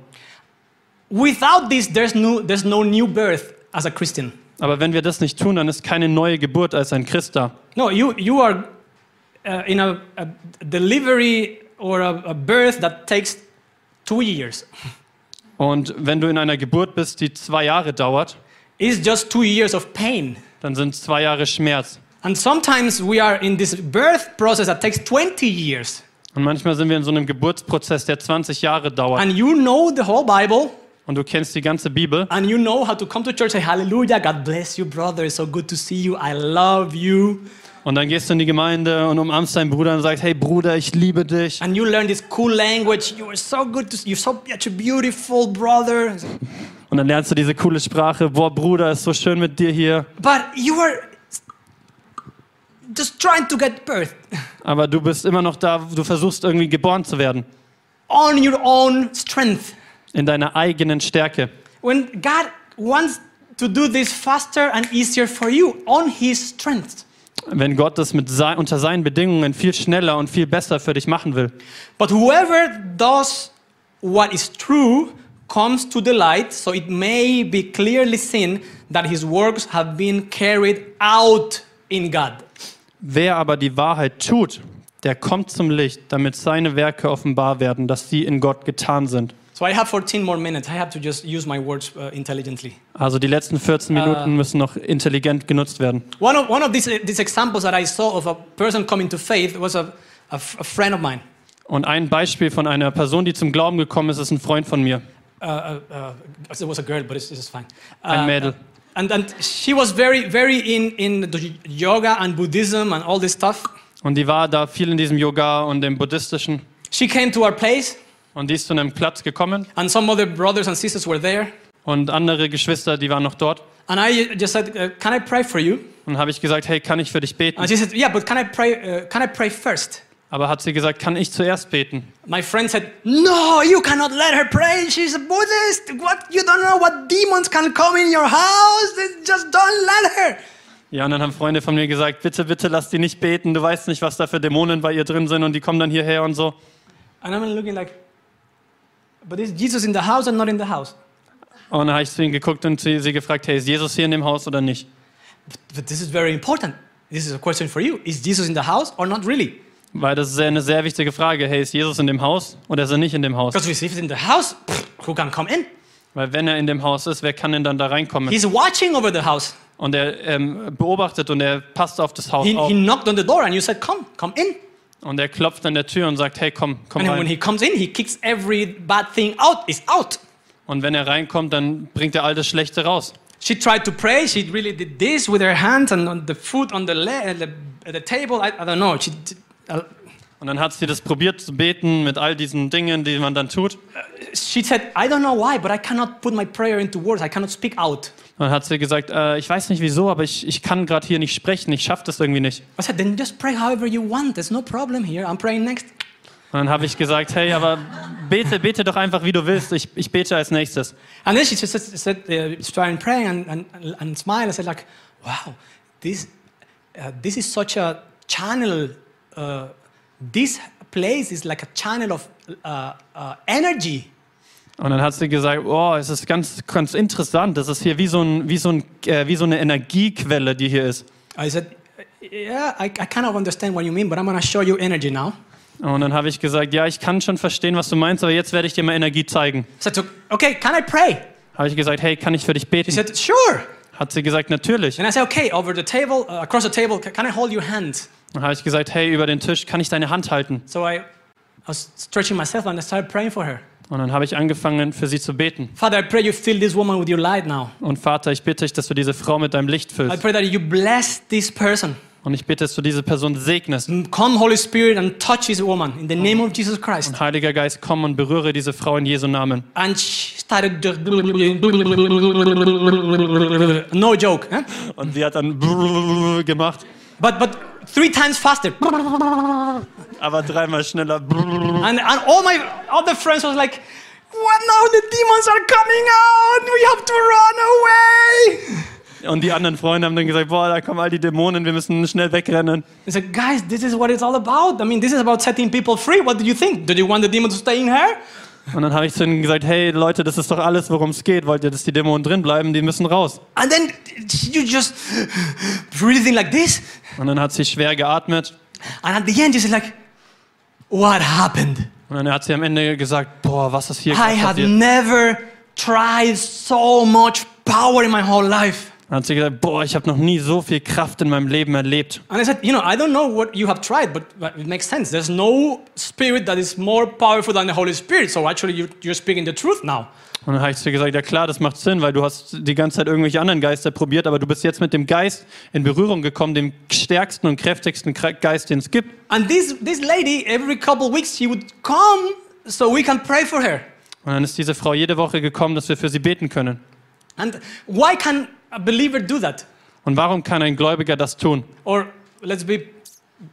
Without this, there's no, there's no new birth as a Christian. Aber wenn wir das nicht tun, dann ist keine neue Geburt als ein Christ da. No, you, you are uh, in a, a delivery or a, a birth that takes two years. Und wenn du in einer Geburt bist, die zwei Jahre dauert, It's just two years of pain. dann sind es zwei Jahre Schmerz. And sometimes we are in this birth process that takes 20 years. Und manchmal sind wir in so einem Geburtsprozess, der 20 Jahre dauert. And you know the whole Bible, Und du kennst die ganze Bibel. and you know how to come to church, say, Hallelujah, God bless you, brother. It's so good to see you. I love you. Und dann gehst du in die Gemeinde und umarmst deinen Bruder und sagst, hey Bruder, ich liebe dich. And you learn this cool language. You are so good to You're so such a beautiful brother. Und dann lernst du diese coole Sprache. Boah, Bruder, ist so schön mit dir hier. But you are just trying to get birth Aber du bist immer noch da, du versuchst irgendwie geboren zu werden. on your own strength. In deiner eigenen Stärke. When God wants to do this faster and easier for you on His strength. Wenn Gott das mit sei, unter seinen Bedingungen viel schneller und viel besser für dich machen will. But whoever does what is true comes to the light, so it may be clearly seen that his works have been carried out in God. Wer aber die Wahrheit tut, der kommt zum Licht, damit seine Werke offenbar werden, dass sie in Gott getan sind. So I have 14 more minutes. I have to just use my words uh, intelligently. Also die letzten 14 Minuten müssen noch intelligent genutzt werden. One of, one of these, these examples that I saw of a person coming to faith was a, a, a friend of mine. Und ein Beispiel von einer Person, die zum Glauben gekommen ist, ist ein Freund von mir, Uh, uh, uh, it was a girl, but it's, it's fine. ein Uh, Mädel. And, and she was very, very in, in the yoga and Buddhism and all this stuff. Und die war da viel in diesem Yoga und dem Buddhistischen. She came to our place, Und die ist zu einem Platz gekommen and some other brothers and sisters were there. und andere Geschwister, die waren noch dort. And I just said, uh, "Can I pray for you?" Und habe ich gesagt, hey, kann ich für dich beten? And she said, "Yeah, but can I pray? Uh, can I pray first?" Aber hat sie gesagt, kann ich zuerst beten? My friend said, "No, you cannot let her pray. She's a Buddhist. What? You don't know what demons can come in your house. Just don't let her." Ja, und dann haben Freunde von mir gesagt, bitte, bitte lass die nicht beten. Du weißt nicht, was da für Dämonen bei ihr drin sind und die kommen dann hierher und so. And I'm looking like, "But is Jesus in the house and not in the house?" Und dann habe ich zu ihnen geguckt und sie, sie gefragt, hey, ist Jesus hier in dem Haus oder nicht? But this is very important. This is a question for you. Is Jesus in the house or not really? Weil das ist eine sehr wichtige Frage. Hey, ist Jesus in dem Haus oder ist er nicht in dem Haus? Because if he's in the house, who can come in? Weil wenn er in dem Haus ist, wer kann denn dann da reinkommen? He's watching over the house. Und er ähm, beobachtet und er passt auf das Haus He, auf. he knocked on the door and you said, "Come, come in." Und er klopft an der Tür und sagt, hey, komm, komm And when rein. he comes in, he kicks every bad thing out. It's out. Und wenn er reinkommt, dann bringt er all das Schlechte raus. She tried to pray. She really did this with her hands and on the foot on the, le- the, the table. I, I don't know. She, did- uh, Und dann hat sie das probiert zu beten mit all diesen Dingen, die man dann tut. she said, I don't know why, but I cannot put my prayer into words. I cannot speak out. Und dann hat sie gesagt, äh, ich weiß nicht wieso, aber ich, ich kann gerade hier nicht sprechen, ich schaffe das irgendwie nicht. I said, then just pray however you want. There's no problem here. I'm praying next. Und dann habe ich gesagt, hey, aber bete, bete doch einfach, wie du willst. Ich, ich bete als nächstes. And then she just said, said uh, started praying and, and, and smiled. I said, like, wow, this, uh, this is such a channel. Uh, this place is like a channel of uh, uh, energy. Und dann hat sie gesagt, oh, es ist ganz, ganz interessant. Das ist hier wie so, ein, wie, so ein, äh, wie so eine Energiequelle, die hier ist. I said, yeah, I, I kind of understand what you mean, but I'm going to show you energy now. Und dann habe ich gesagt, ja, ich kann schon verstehen, was du meinst, aber jetzt werde ich dir mal Energie zeigen. I said, okay, can I pray? Habe ich gesagt, hey, kann ich für dich She beten? said, sure. Hat sie gesagt, natürlich. And I said, okay, over the table, uh, across the table, ca- can I hold your hand? Dann habe ich gesagt, hey, über den Tisch kann ich deine Hand halten. So I, I was stretching myself and I started praying for her. Und dann habe ich angefangen, für sie zu beten. Father, I pray you fill this woman with your light now. Und Vater, ich bitte dich, dass du diese Frau mit deinem Licht I füllst. pray that you bless this person. Und ich bitte, dass du diese Person segnest. Come, Holy Spirit, and touch this woman in the name of Jesus Christ. Heiliger Geist, komm und berühre diese Frau in Jesu Namen. And she started no joke. Huh? Und sie hat dann gemacht, But but three times faster. aber dreimal schneller. And, and all my other friends was like, What now? The demons are coming out. We have to run away. Und die anderen Freunde haben dann gesagt, boah, da kommen all die Dämonen, wir müssen schnell wegrennen. I said, guys, this is what it's all about. I mean, this is about setting people free. What do you think? Do you want the demon to stay in her? Und dann habe ich zu ihnen gesagt, hey Leute, das ist doch alles, worum es geht. Wollt ihr, dass die Dämonen drin bleiben? Die müssen raus. And then you just breathing like this. Und dann hat sie schwer geatmet. And at the end, you like, what happened? Und dann hat sie am Ende gesagt, boah, was ist hier I gerade had passiert? never tried so much power in my whole life. Dann hat sie gesagt, boah, ich habe noch nie so viel Kraft in meinem Leben erlebt. And I said, you know, I don't know what you have tried, but it makes sense. There's no spirit that is more powerful than the Holy Spirit. So actually, you, you're speaking the truth now. Und dann habe ich zu ihr gesagt, ja klar, das macht Sinn, weil du hast die ganze Zeit irgendwelche anderen Geister probiert, aber du bist jetzt mit dem Geist in Berührung gekommen, dem stärksten und kräftigsten Geist, den es gibt. And this, this lady, every couple weeks, she would come so we can pray for her. Und dann ist diese Frau jede Woche gekommen, dass wir für sie beten können. And why can a believer do that? Und warum kann ein Gläubiger das tun? Or let's be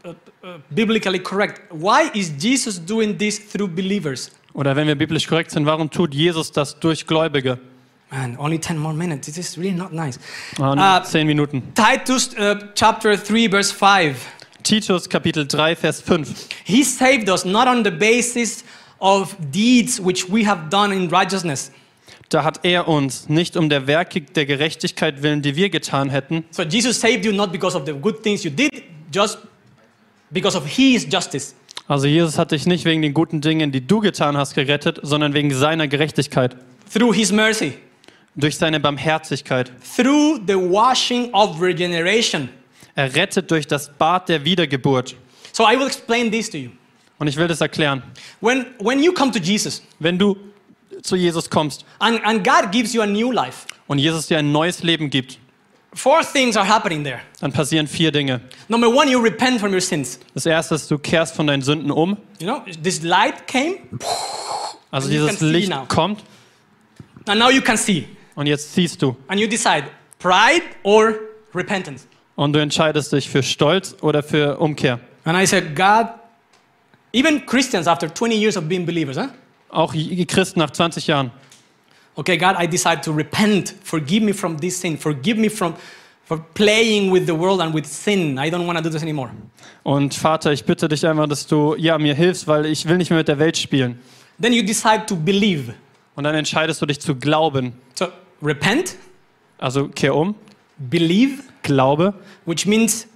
uh, uh, biblically correct. Why is Jesus doing this through believers? Oder wenn wir biblisch korrekt sind, warum tut Jesus das durch Gläubige? Man, only 10 more minutes. This is really not nice. Und Äh, zehn Minuten. Titus uh, chapter 3, verse 5. Titus Kapitel 3, Vers 5. He saved us not on the basis of deeds which we have done in righteousness. Da hat er uns nicht um der Werke der Gerechtigkeit willen, die wir getan hätten. So Jesus saved you not because of the good things you did, just because of his justice. Also Jesus hat dich nicht wegen den guten Dingen, die du getan hast, gerettet, sondern wegen seiner Gerechtigkeit. Through his mercy, Durch seine Barmherzigkeit. through the washing of regeneration. Er rettet durch das Bad der Wiedergeburt. So I will explain this to you. Und ich will das erklären. When, when you come to Jesus Wenn du zu Jesus kommst and, and God gives you a new life, und Jesus dir ein neues Leben gibt, four things are happening there. dann passieren vier Dinge. Number one, you repent from your sins. Das erste ist, du kehrst von deinen Sünden um. You know, this light came, Also dieses Licht now. kommt and now you can see. und jetzt siehst du. And you decide pride or repentance. Und du entscheidest dich für Stolz oder für Umkehr. And I said, God, even Christians after 20 years of being believers, huh? Auch Christen nach 20 Jahren. Okay, God, I decide to repent. Forgive me from this sin. Forgive me from for playing with the world and with sin. I don't want to do this anymore. Und Vater, ich bitte dich einfach, dass du ja, mir hilfst, weil ich will nicht mehr mit der Welt spielen. Then you decide to believe. Und dann entscheidest du dich zu glauben. So repent, Also kehr um, believe, glaube which means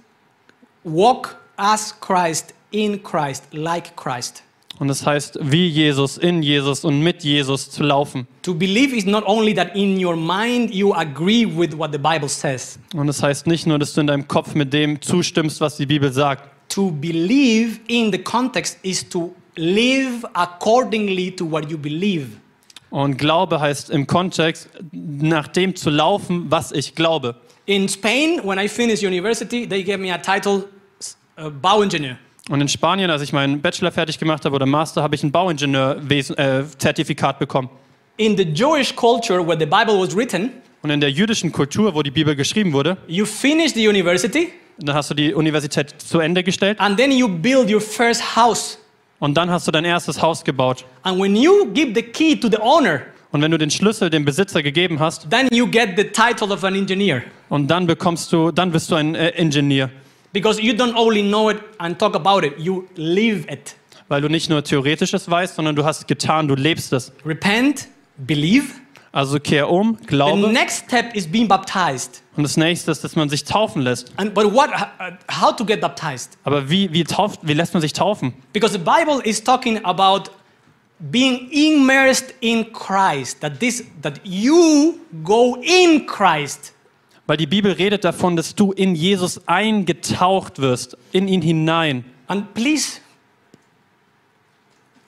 walk as Christ, in Christ, like Christ. Und das heißt, wie Jesus, in Jesus und mit Jesus zu laufen. To believe is not only that in your mind you agree with what the Bible says. Und das heißt nicht nur, dass du in deinem Kopf mit dem zustimmst, was die Bibel sagt. To believe in the context is to live accordingly to what you believe. Und Glaube heißt im Kontext, nach dem zu laufen, was ich glaube. In Spain, when I finished university, they gave me a title, uh, Bauingenieur. Und in Spanien, als ich meinen Bachelor fertig gemacht habe oder Master, habe ich ein Bauingenieur-Zertifikat bekommen. In the Jewish culture where the Bible was written, Und in der jüdischen Kultur, wo die Bibel geschrieben wurde, you finish the university dann hast du die Universität zu Ende gestellt and then you build your first house. und dann hast du dein erstes Haus gebaut. And when you give the key to the owner, Und wenn du den Schlüssel dem Besitzer gegeben hast, then you get the title of an engineer. und dann bekommst du, dann bist du ein äh, Ingenieur, Because you don't only know it and talk about it, you live it. weil du nicht nur theoretisches weißt, sondern du hast es getan, du lebst es. Repent, believe. Also kehr um, The glaube next step is being baptized. und das nächste ist, dass man sich taufen lässt. And, but what, uh, how to get baptized? Aber wie, wie, tauft, wie lässt man sich taufen? Because the Bible is talking about being immersed in Christ, that this that you go in Christ. Weil die Bibel redet davon, dass du in Jesus eingetaucht wirst, in ihn hinein. And please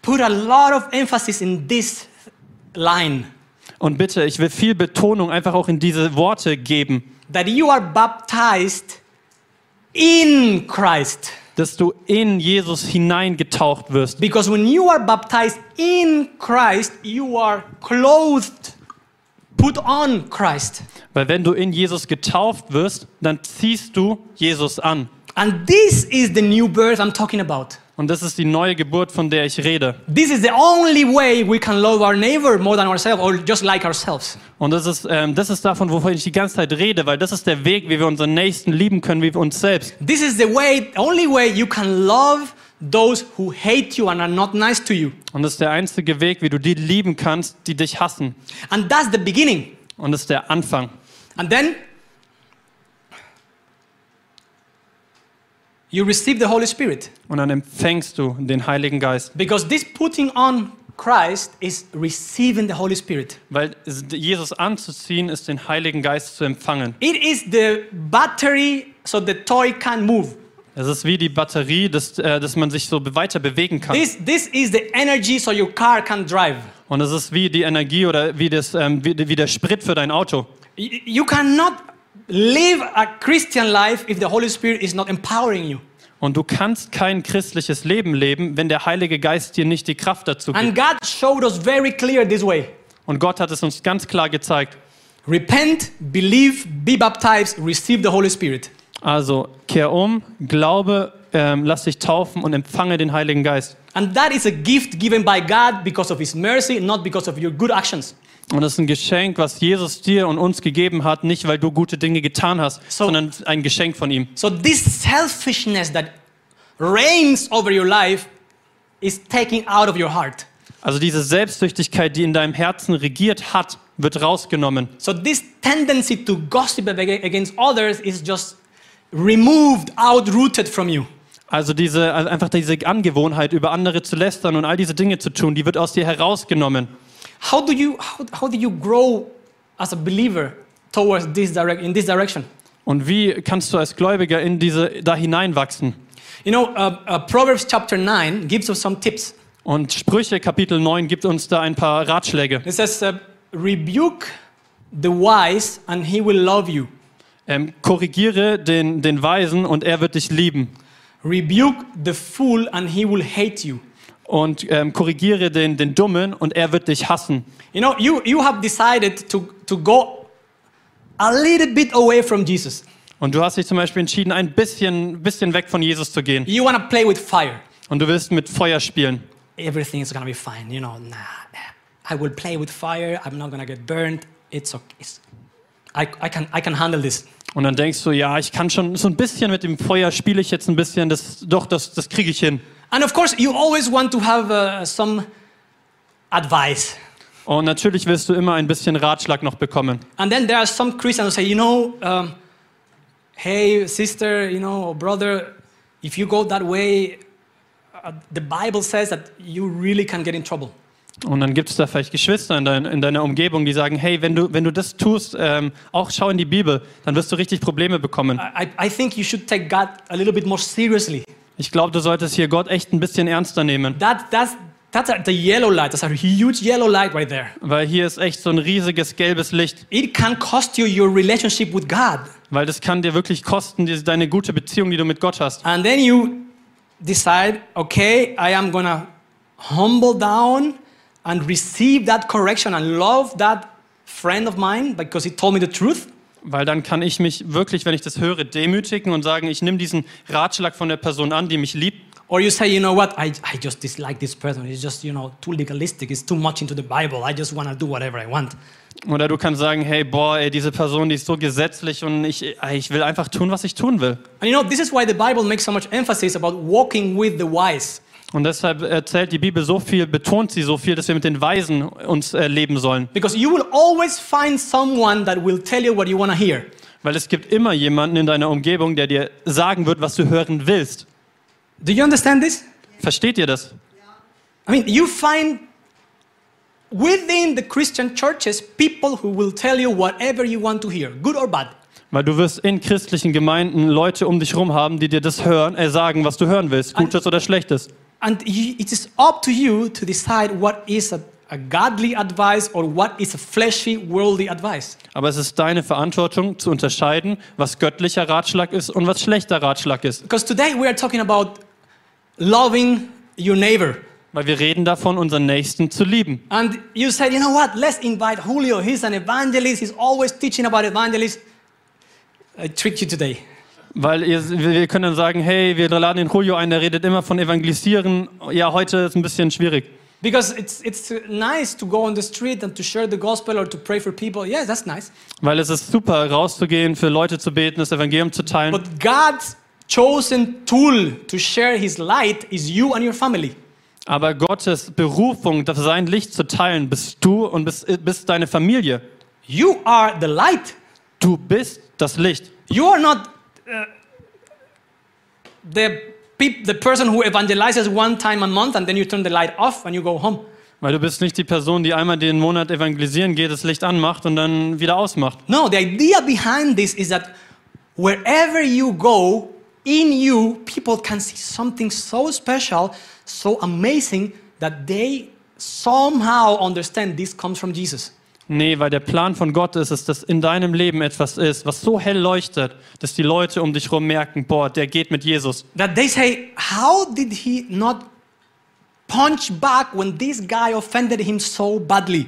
put a lot of emphasis in this line Und bitte, ich will viel Betonung einfach auch in diese Worte geben, that you are baptized in Christ. dass du in Jesus hineingetaucht wirst. Because when you are baptized in Christ, you are clothed, put on Christ. Weil wenn du in Jesus getauft wirst, dann ziehst du Jesus an. And this is the new birth I'm talking about. Und das ist die neue Geburt, von der ich rede. This is the only way we can love our neighbor more than ourselves or just like ourselves. Und das ist, ähm, das ist davon, wovon ich die ganze Zeit rede, weil das ist der Weg, wie wir unseren Nächsten lieben können, wie uns selbst. This is the way, only way you can love those who hate you and are not nice to you. Und das ist der einzige Weg, wie du die lieben kannst, die dich hassen. And that's the beginning. Und das ist der Anfang. And then you receive the Holy Spirit. Und dann empfängst du den Heiligen Geist. Because this putting on Christ is receiving the Holy Spirit. Weil es- Jesus anzuziehen, ist den Heiligen Geist zu empfangen. It is the battery so the toy can move. Es ist wie die Batterie, dass, äh, dass man sich so weiter bewegen kann. This, this is the energy so your car can drive. Und es ist wie die Energie oder wie, das, ähm, wie, wie der Sprit für dein Auto. You cannot live a Christian life if the Holy Spirit is not empowering you. Und du kannst kein christliches Leben leben, wenn der Heilige Geist dir nicht die Kraft dazu And gibt. God showed us very clear this way. Und Gott hat es uns ganz klar gezeigt. Repent, believe, be baptized, receive the Holy Spirit. Also kehr um, glaube, ähm, lass dich taufen und empfange den Heiligen Geist. And that is a gift given by God because of His mercy, not because of your good actions. Und das ist ein Geschenk, was Jesus dir und uns gegeben hat, nicht weil du gute Dinge getan hast, So- sondern ein Geschenk von ihm. So, this selfishness that reigns over your life is taken out of your heart. Also diese Selbstsüchtigkeit, die in deinem Herzen regiert hat, wird rausgenommen. So, this tendency to gossip ag- against others is just removed, outrooted from you. Also diese, also einfach diese Angewohnheit, über andere zu lästern und all diese Dinge zu tun, die wird aus dir herausgenommen. How do you, how, how do you grow as a believer towards this direct, in this direction? Und wie kannst du als Gläubiger in diese da hineinwachsen? You know, uh, uh, Proverbs chapter 9 gives us some tips. Und Sprüche Kapitel 9 gibt uns da ein paar Ratschläge. It says, uh, rebuke the wise and he will love you. Ähm, korrigiere den, den Weisen und er wird dich lieben. Rebuke the fool and he will hate you. Und ähm, korrigiere den, den Dummen und er wird dich hassen. You know, you, you have decided to, to go a little bit away from Jesus. Und du hast dich zum Beispiel entschieden, ein bisschen, bisschen weg von Jesus zu gehen. You want to play with fire. Und du willst mit Feuer spielen. Everything is to be fine. You know, nah, I will play with fire. I'm not to get burned. It's okay. It's, I, I, can, I can handle this. Und dann denkst du, ja, ich kann schon so ein bisschen mit dem Feuer spiele ich jetzt ein bisschen, das, doch, das, das kriege ich hin. And of course, you always want to have uh, some advice. Und natürlich wirst du immer ein bisschen Ratschlag noch bekommen. And then there are some Christians who say, you know, um, hey, sister, you know, brother, if you go that way, uh, the Bible says that you really can get in trouble. Und dann gibt es da vielleicht Geschwister in, dein, in deiner Umgebung, die sagen, hey, wenn du, wenn du das tust, ähm, auch schau in die Bibel, dann wirst du richtig Probleme bekommen. I, I- think you should take God a little bit more seriously. Ich glaube, du solltest hier Gott echt ein bisschen ernster nehmen, That, that's, that's a, the yellow light. That's a huge yellow light right there. weil hier ist echt so ein riesiges gelbes Licht, It can cost you your relationship with God. weil das kann dir wirklich kosten, diese, deine gute Beziehung, die du mit Gott hast. And then you decide, okay, I am gonna humble down and receive that correction and love that friend of mine because he told me the truth. Weil dann kann ich mich wirklich, wenn ich das höre, demütigen und sagen, ich nehme diesen Ratschlag von der Person an, die mich liebt. Or you say, you know what, I, I just dislike this person. It's just, you know, too legalistic. It's too much into the Bible. I just wanna do whatever I want. Oder du kannst sagen, hey, boah, ey, diese Person, die ist so gesetzlich und ich, ich will einfach tun, was ich tun will. And you know, this is why the Bible makes so much emphasis about walking with the wise. Und deshalb erzählt die Bibel so viel, betont sie so viel, dass wir mit den Weisen uns äh, leben sollen. Because you will always find someone that will tell you what you wanna hear. Weil es gibt immer jemanden in deiner Umgebung, der dir sagen wird, was du hören willst. Do you understand this? Versteht ihr das? I mean, you find within the Christian churches people who will tell you whatever you want to hear, good or bad. Weil du wirst in christlichen Gemeinden Leute um dich rum haben, die dir das hören, äh, sagen, was du hören willst, Gutes oder Schlechtes. And you, it is up to you to decide what is a, a godly advice or what is a fleshy, worldly advice. Aber es ist deine Verantwortung zu unterscheiden, was göttlicher Ratschlag ist und was schlechter Ratschlag ist. Because today we are talking about loving your neighbor. Weil wir reden davon, unseren Nächsten zu lieben. And you said, you know what? Let's invite Julio. He's an evangelist. He's always teaching about evangelism. I tricked you today. Weil ihr, wir können dann sagen, hey, wir laden den Julio ein, der redet immer von Evangelisieren. Ja, heute ist ein bisschen schwierig. Because it's, it's nice to go on the street and to share the gospel or to pray for people. Yes, that's nice. Weil es ist super, rauszugehen, für Leute zu beten, das Evangelium zu teilen. But God's chosen tool to share his light is you and your family. Aber Gottes Berufung, das sein Licht zu teilen, bist du und bist, bist deine Familie. You are the light. Du bist das Licht. You are not uh, the, peop- the person who evangelizes one time a month and then you turn the light off and you go home. Weil du bist nicht die Person, die einmal den Monat evangelisieren geht, das Licht anmacht und dann wieder ausmacht. No, the idea behind this is that wherever you go, in you, people can see something so special, so amazing, that they somehow understand this comes from Jesus. Nee, weil der Plan von Gott ist es, dass in deinem Leben etwas ist, was so hell leuchtet, dass die Leute um dich herum merken, boah, der geht mit Jesus. That they say, How did he not punch back when this guy offended him so badly?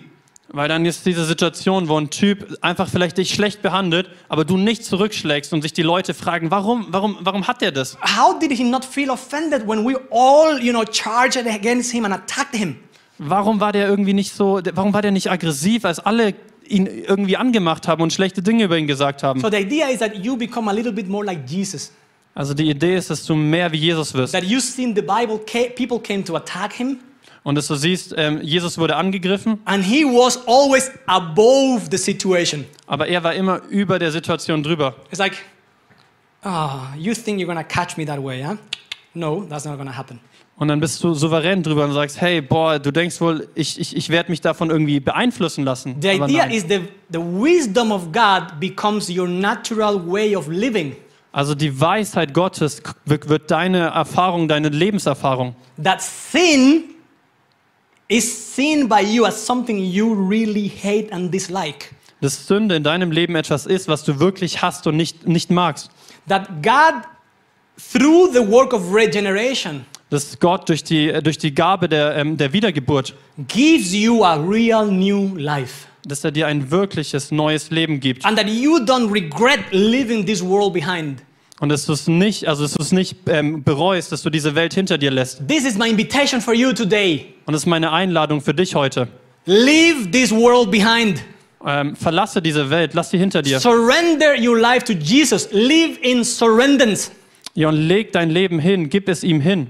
Weil dann ist diese Situation, wo ein Typ einfach vielleicht dich schlecht behandelt, aber du nicht zurückschlägst und sich die Leute fragen, warum, warum, warum hat er das? How did he not feel offended when we all, you know, charged against him and attacked him? Warum war der irgendwie nicht so, warum war der nicht aggressiv, als alle ihn irgendwie angemacht haben und schlechte Dinge über ihn gesagt haben? So the idea is that you become a little bit more like Jesus. Also die Idee ist, dass du mehr wie Jesus wirst. That you see in the Bible, people came to attack him, Und dass du siehst, ähm, Jesus wurde angegriffen, and he was always above the situation. aber er war immer über der Situation drüber. It's like, ah, you think you're gonna catch me that way, huh? No, that's not gonna happen. Und dann bist du souverän drüber und sagst, hey, boah, du denkst wohl, ich, ich, ich werde mich davon irgendwie beeinflussen lassen. The idea is the, the wisdom of God becomes your natural way of living. Also die Weisheit Gottes wird, wird deine Erfahrung, deine Lebenserfahrung. That sin is seen by you as something you really hate and dislike. Dass Sünde in deinem Leben etwas ist, was du wirklich hast und nicht, nicht magst. That God, through the work of regeneration, Dass Gott durch die, äh, durch die Gabe der, ähm, der Wiedergeburt, gives you a real new life. dass er dir ein wirkliches neues Leben gibt. And that you don't regret leaving this world behind. Und dass du es nicht, also dass du es nicht ähm, bereust, dass du diese Welt hinter dir lässt. This is my invitation for you today. Und das ist meine Einladung für dich heute. Leave this world behind. Ähm, verlasse diese Welt, lass sie hinter dir. Surrender your life to Jesus. Live in surrendance. Ja, und leg dein Leben hin, gib es ihm hin.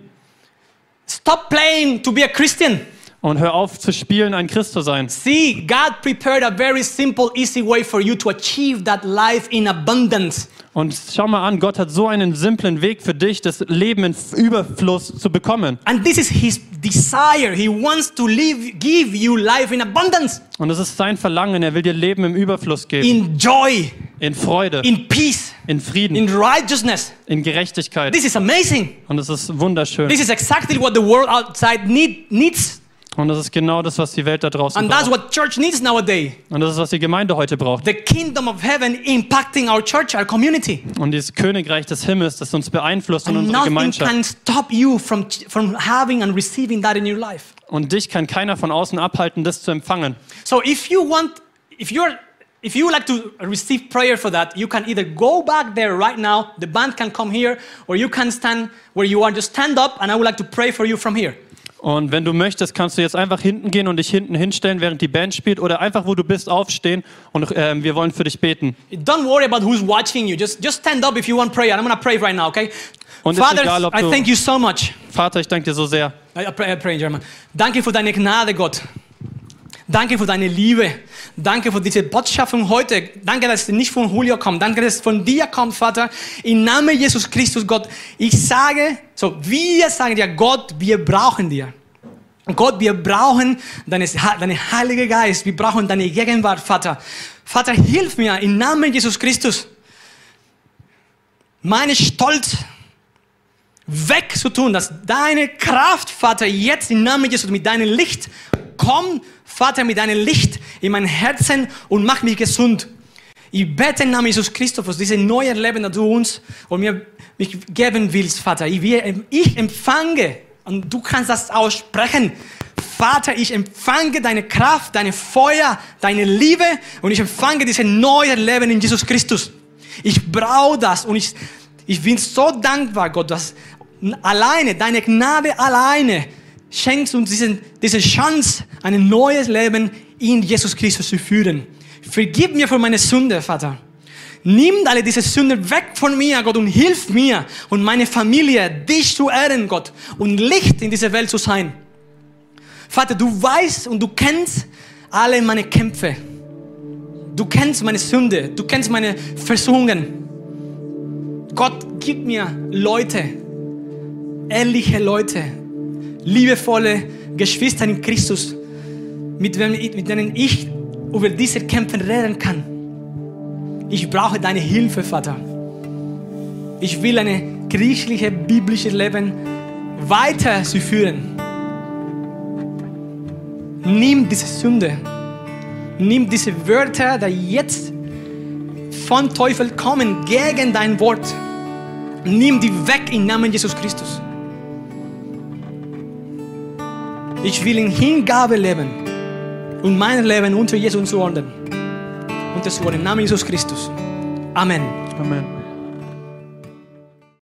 Stop playing to be a Christian. Und hör auf zu spielen, ein Christ zu sein. See, God prepared a very simple, easy way for you to achieve that life in abundance. Und schau mal an, Gott hat so einen simplen Weg für dich, das Leben in Überfluss zu bekommen. And this is His desire. He wants to live, give you life in abundance, Und das ist sein Verlangen, er will dir Leben im Überfluss geben. in joy, In Freude, in peace, in Frieden, in righteousness. in Gerechtigkeit. This is amazing. Und das ist wunderschön. This is exactly what the world outside need, needs. Und das ist genau das, was die Welt da draußen And that's braucht. what church needs nowadays. Und das ist, was die Gemeinde heute braucht. The kingdom of heaven impacting our church, our community. Und dieses Königreich des Himmels, das uns beeinflusst unserer nothing Gemeinschaft. can stop you from, from having and receiving that in your life. Und dich kann keiner von außen abhalten, das zu empfangen. So if you want, if you're, if you would like to receive prayer for that, you can either go back there right now, the band can come here, or you can stand where you are, just stand up, and I would like to pray for you from here. Und wenn du möchtest, kannst du jetzt einfach hinten gehen und dich hinten hinstellen, während die Band spielt, oder einfach, wo du bist, aufstehen und ähm, wir wollen für dich beten. Don't worry about who's watching you. Just, just stand up if you want prayer. And I'm going to pray right now, okay? Und Father, egal, I thank you so much. Vater, ich danke dir so sehr. I, I pray, I pray in German. Danke für deine Gnade, Gott. Danke für deine Liebe. Danke für diese Botschaft heute. Danke, dass es nicht von Julio kommt. Danke, dass es von dir kommt, Vater. Im Namen Jesus Christus, Gott. Ich sage, so, wir sagen dir, Gott, wir brauchen dir. Gott, wir brauchen deine, deine Heilige Geist. Wir brauchen deine Gegenwart, Vater. Vater, hilf mir im Namen Jesus Christus. Meine Stolz, wegzutun, dass deine Kraft, Vater, jetzt im Namen Jesus mit deinem Licht, komm, Vater, mit deinem Licht in mein Herzen und mach mich gesund. Ich bete im Namen Jesus Christus dieses neue Leben, das du uns und mir mich geben willst, Vater. Ich empfange, und du kannst das aussprechen, Vater, ich empfange deine Kraft, deine Feuer, deine Liebe und ich empfange dieses neue Leben in Jesus Christus. Ich brauche das und ich, ich bin so dankbar, Gott, dass alleine, deine Gnade alleine schenkst uns diesen, diese Chance, ein neues Leben in Jesus Christus zu führen. Vergib mir für meine Sünde, Vater. Nimm alle diese Sünde weg von mir, Gott, und hilf mir und meine Familie, dich zu ehren, Gott, und Licht in dieser Welt zu sein. Vater, du weißt und du kennst alle meine Kämpfe. Du kennst meine Sünde, du kennst meine Versuchungen. Gott, gib mir Leute, ehrliche Leute, liebevolle Geschwister in Christus, mit, denen ich über diese Kämpfe reden kann. Ich brauche deine Hilfe, Vater. Ich will ein christliches, biblisches Leben weiter zu führen. Nimm diese Sünde. Nimm diese Wörter, die jetzt von Teufel kommen gegen dein Wort. Nimm die weg im Namen Jesus Christus. Ich will in Hingabe leben und mein Leben unter Jesus zu ordnen. Unter zu ordnen. Im Namen Jesus Christus. Amen. Amen.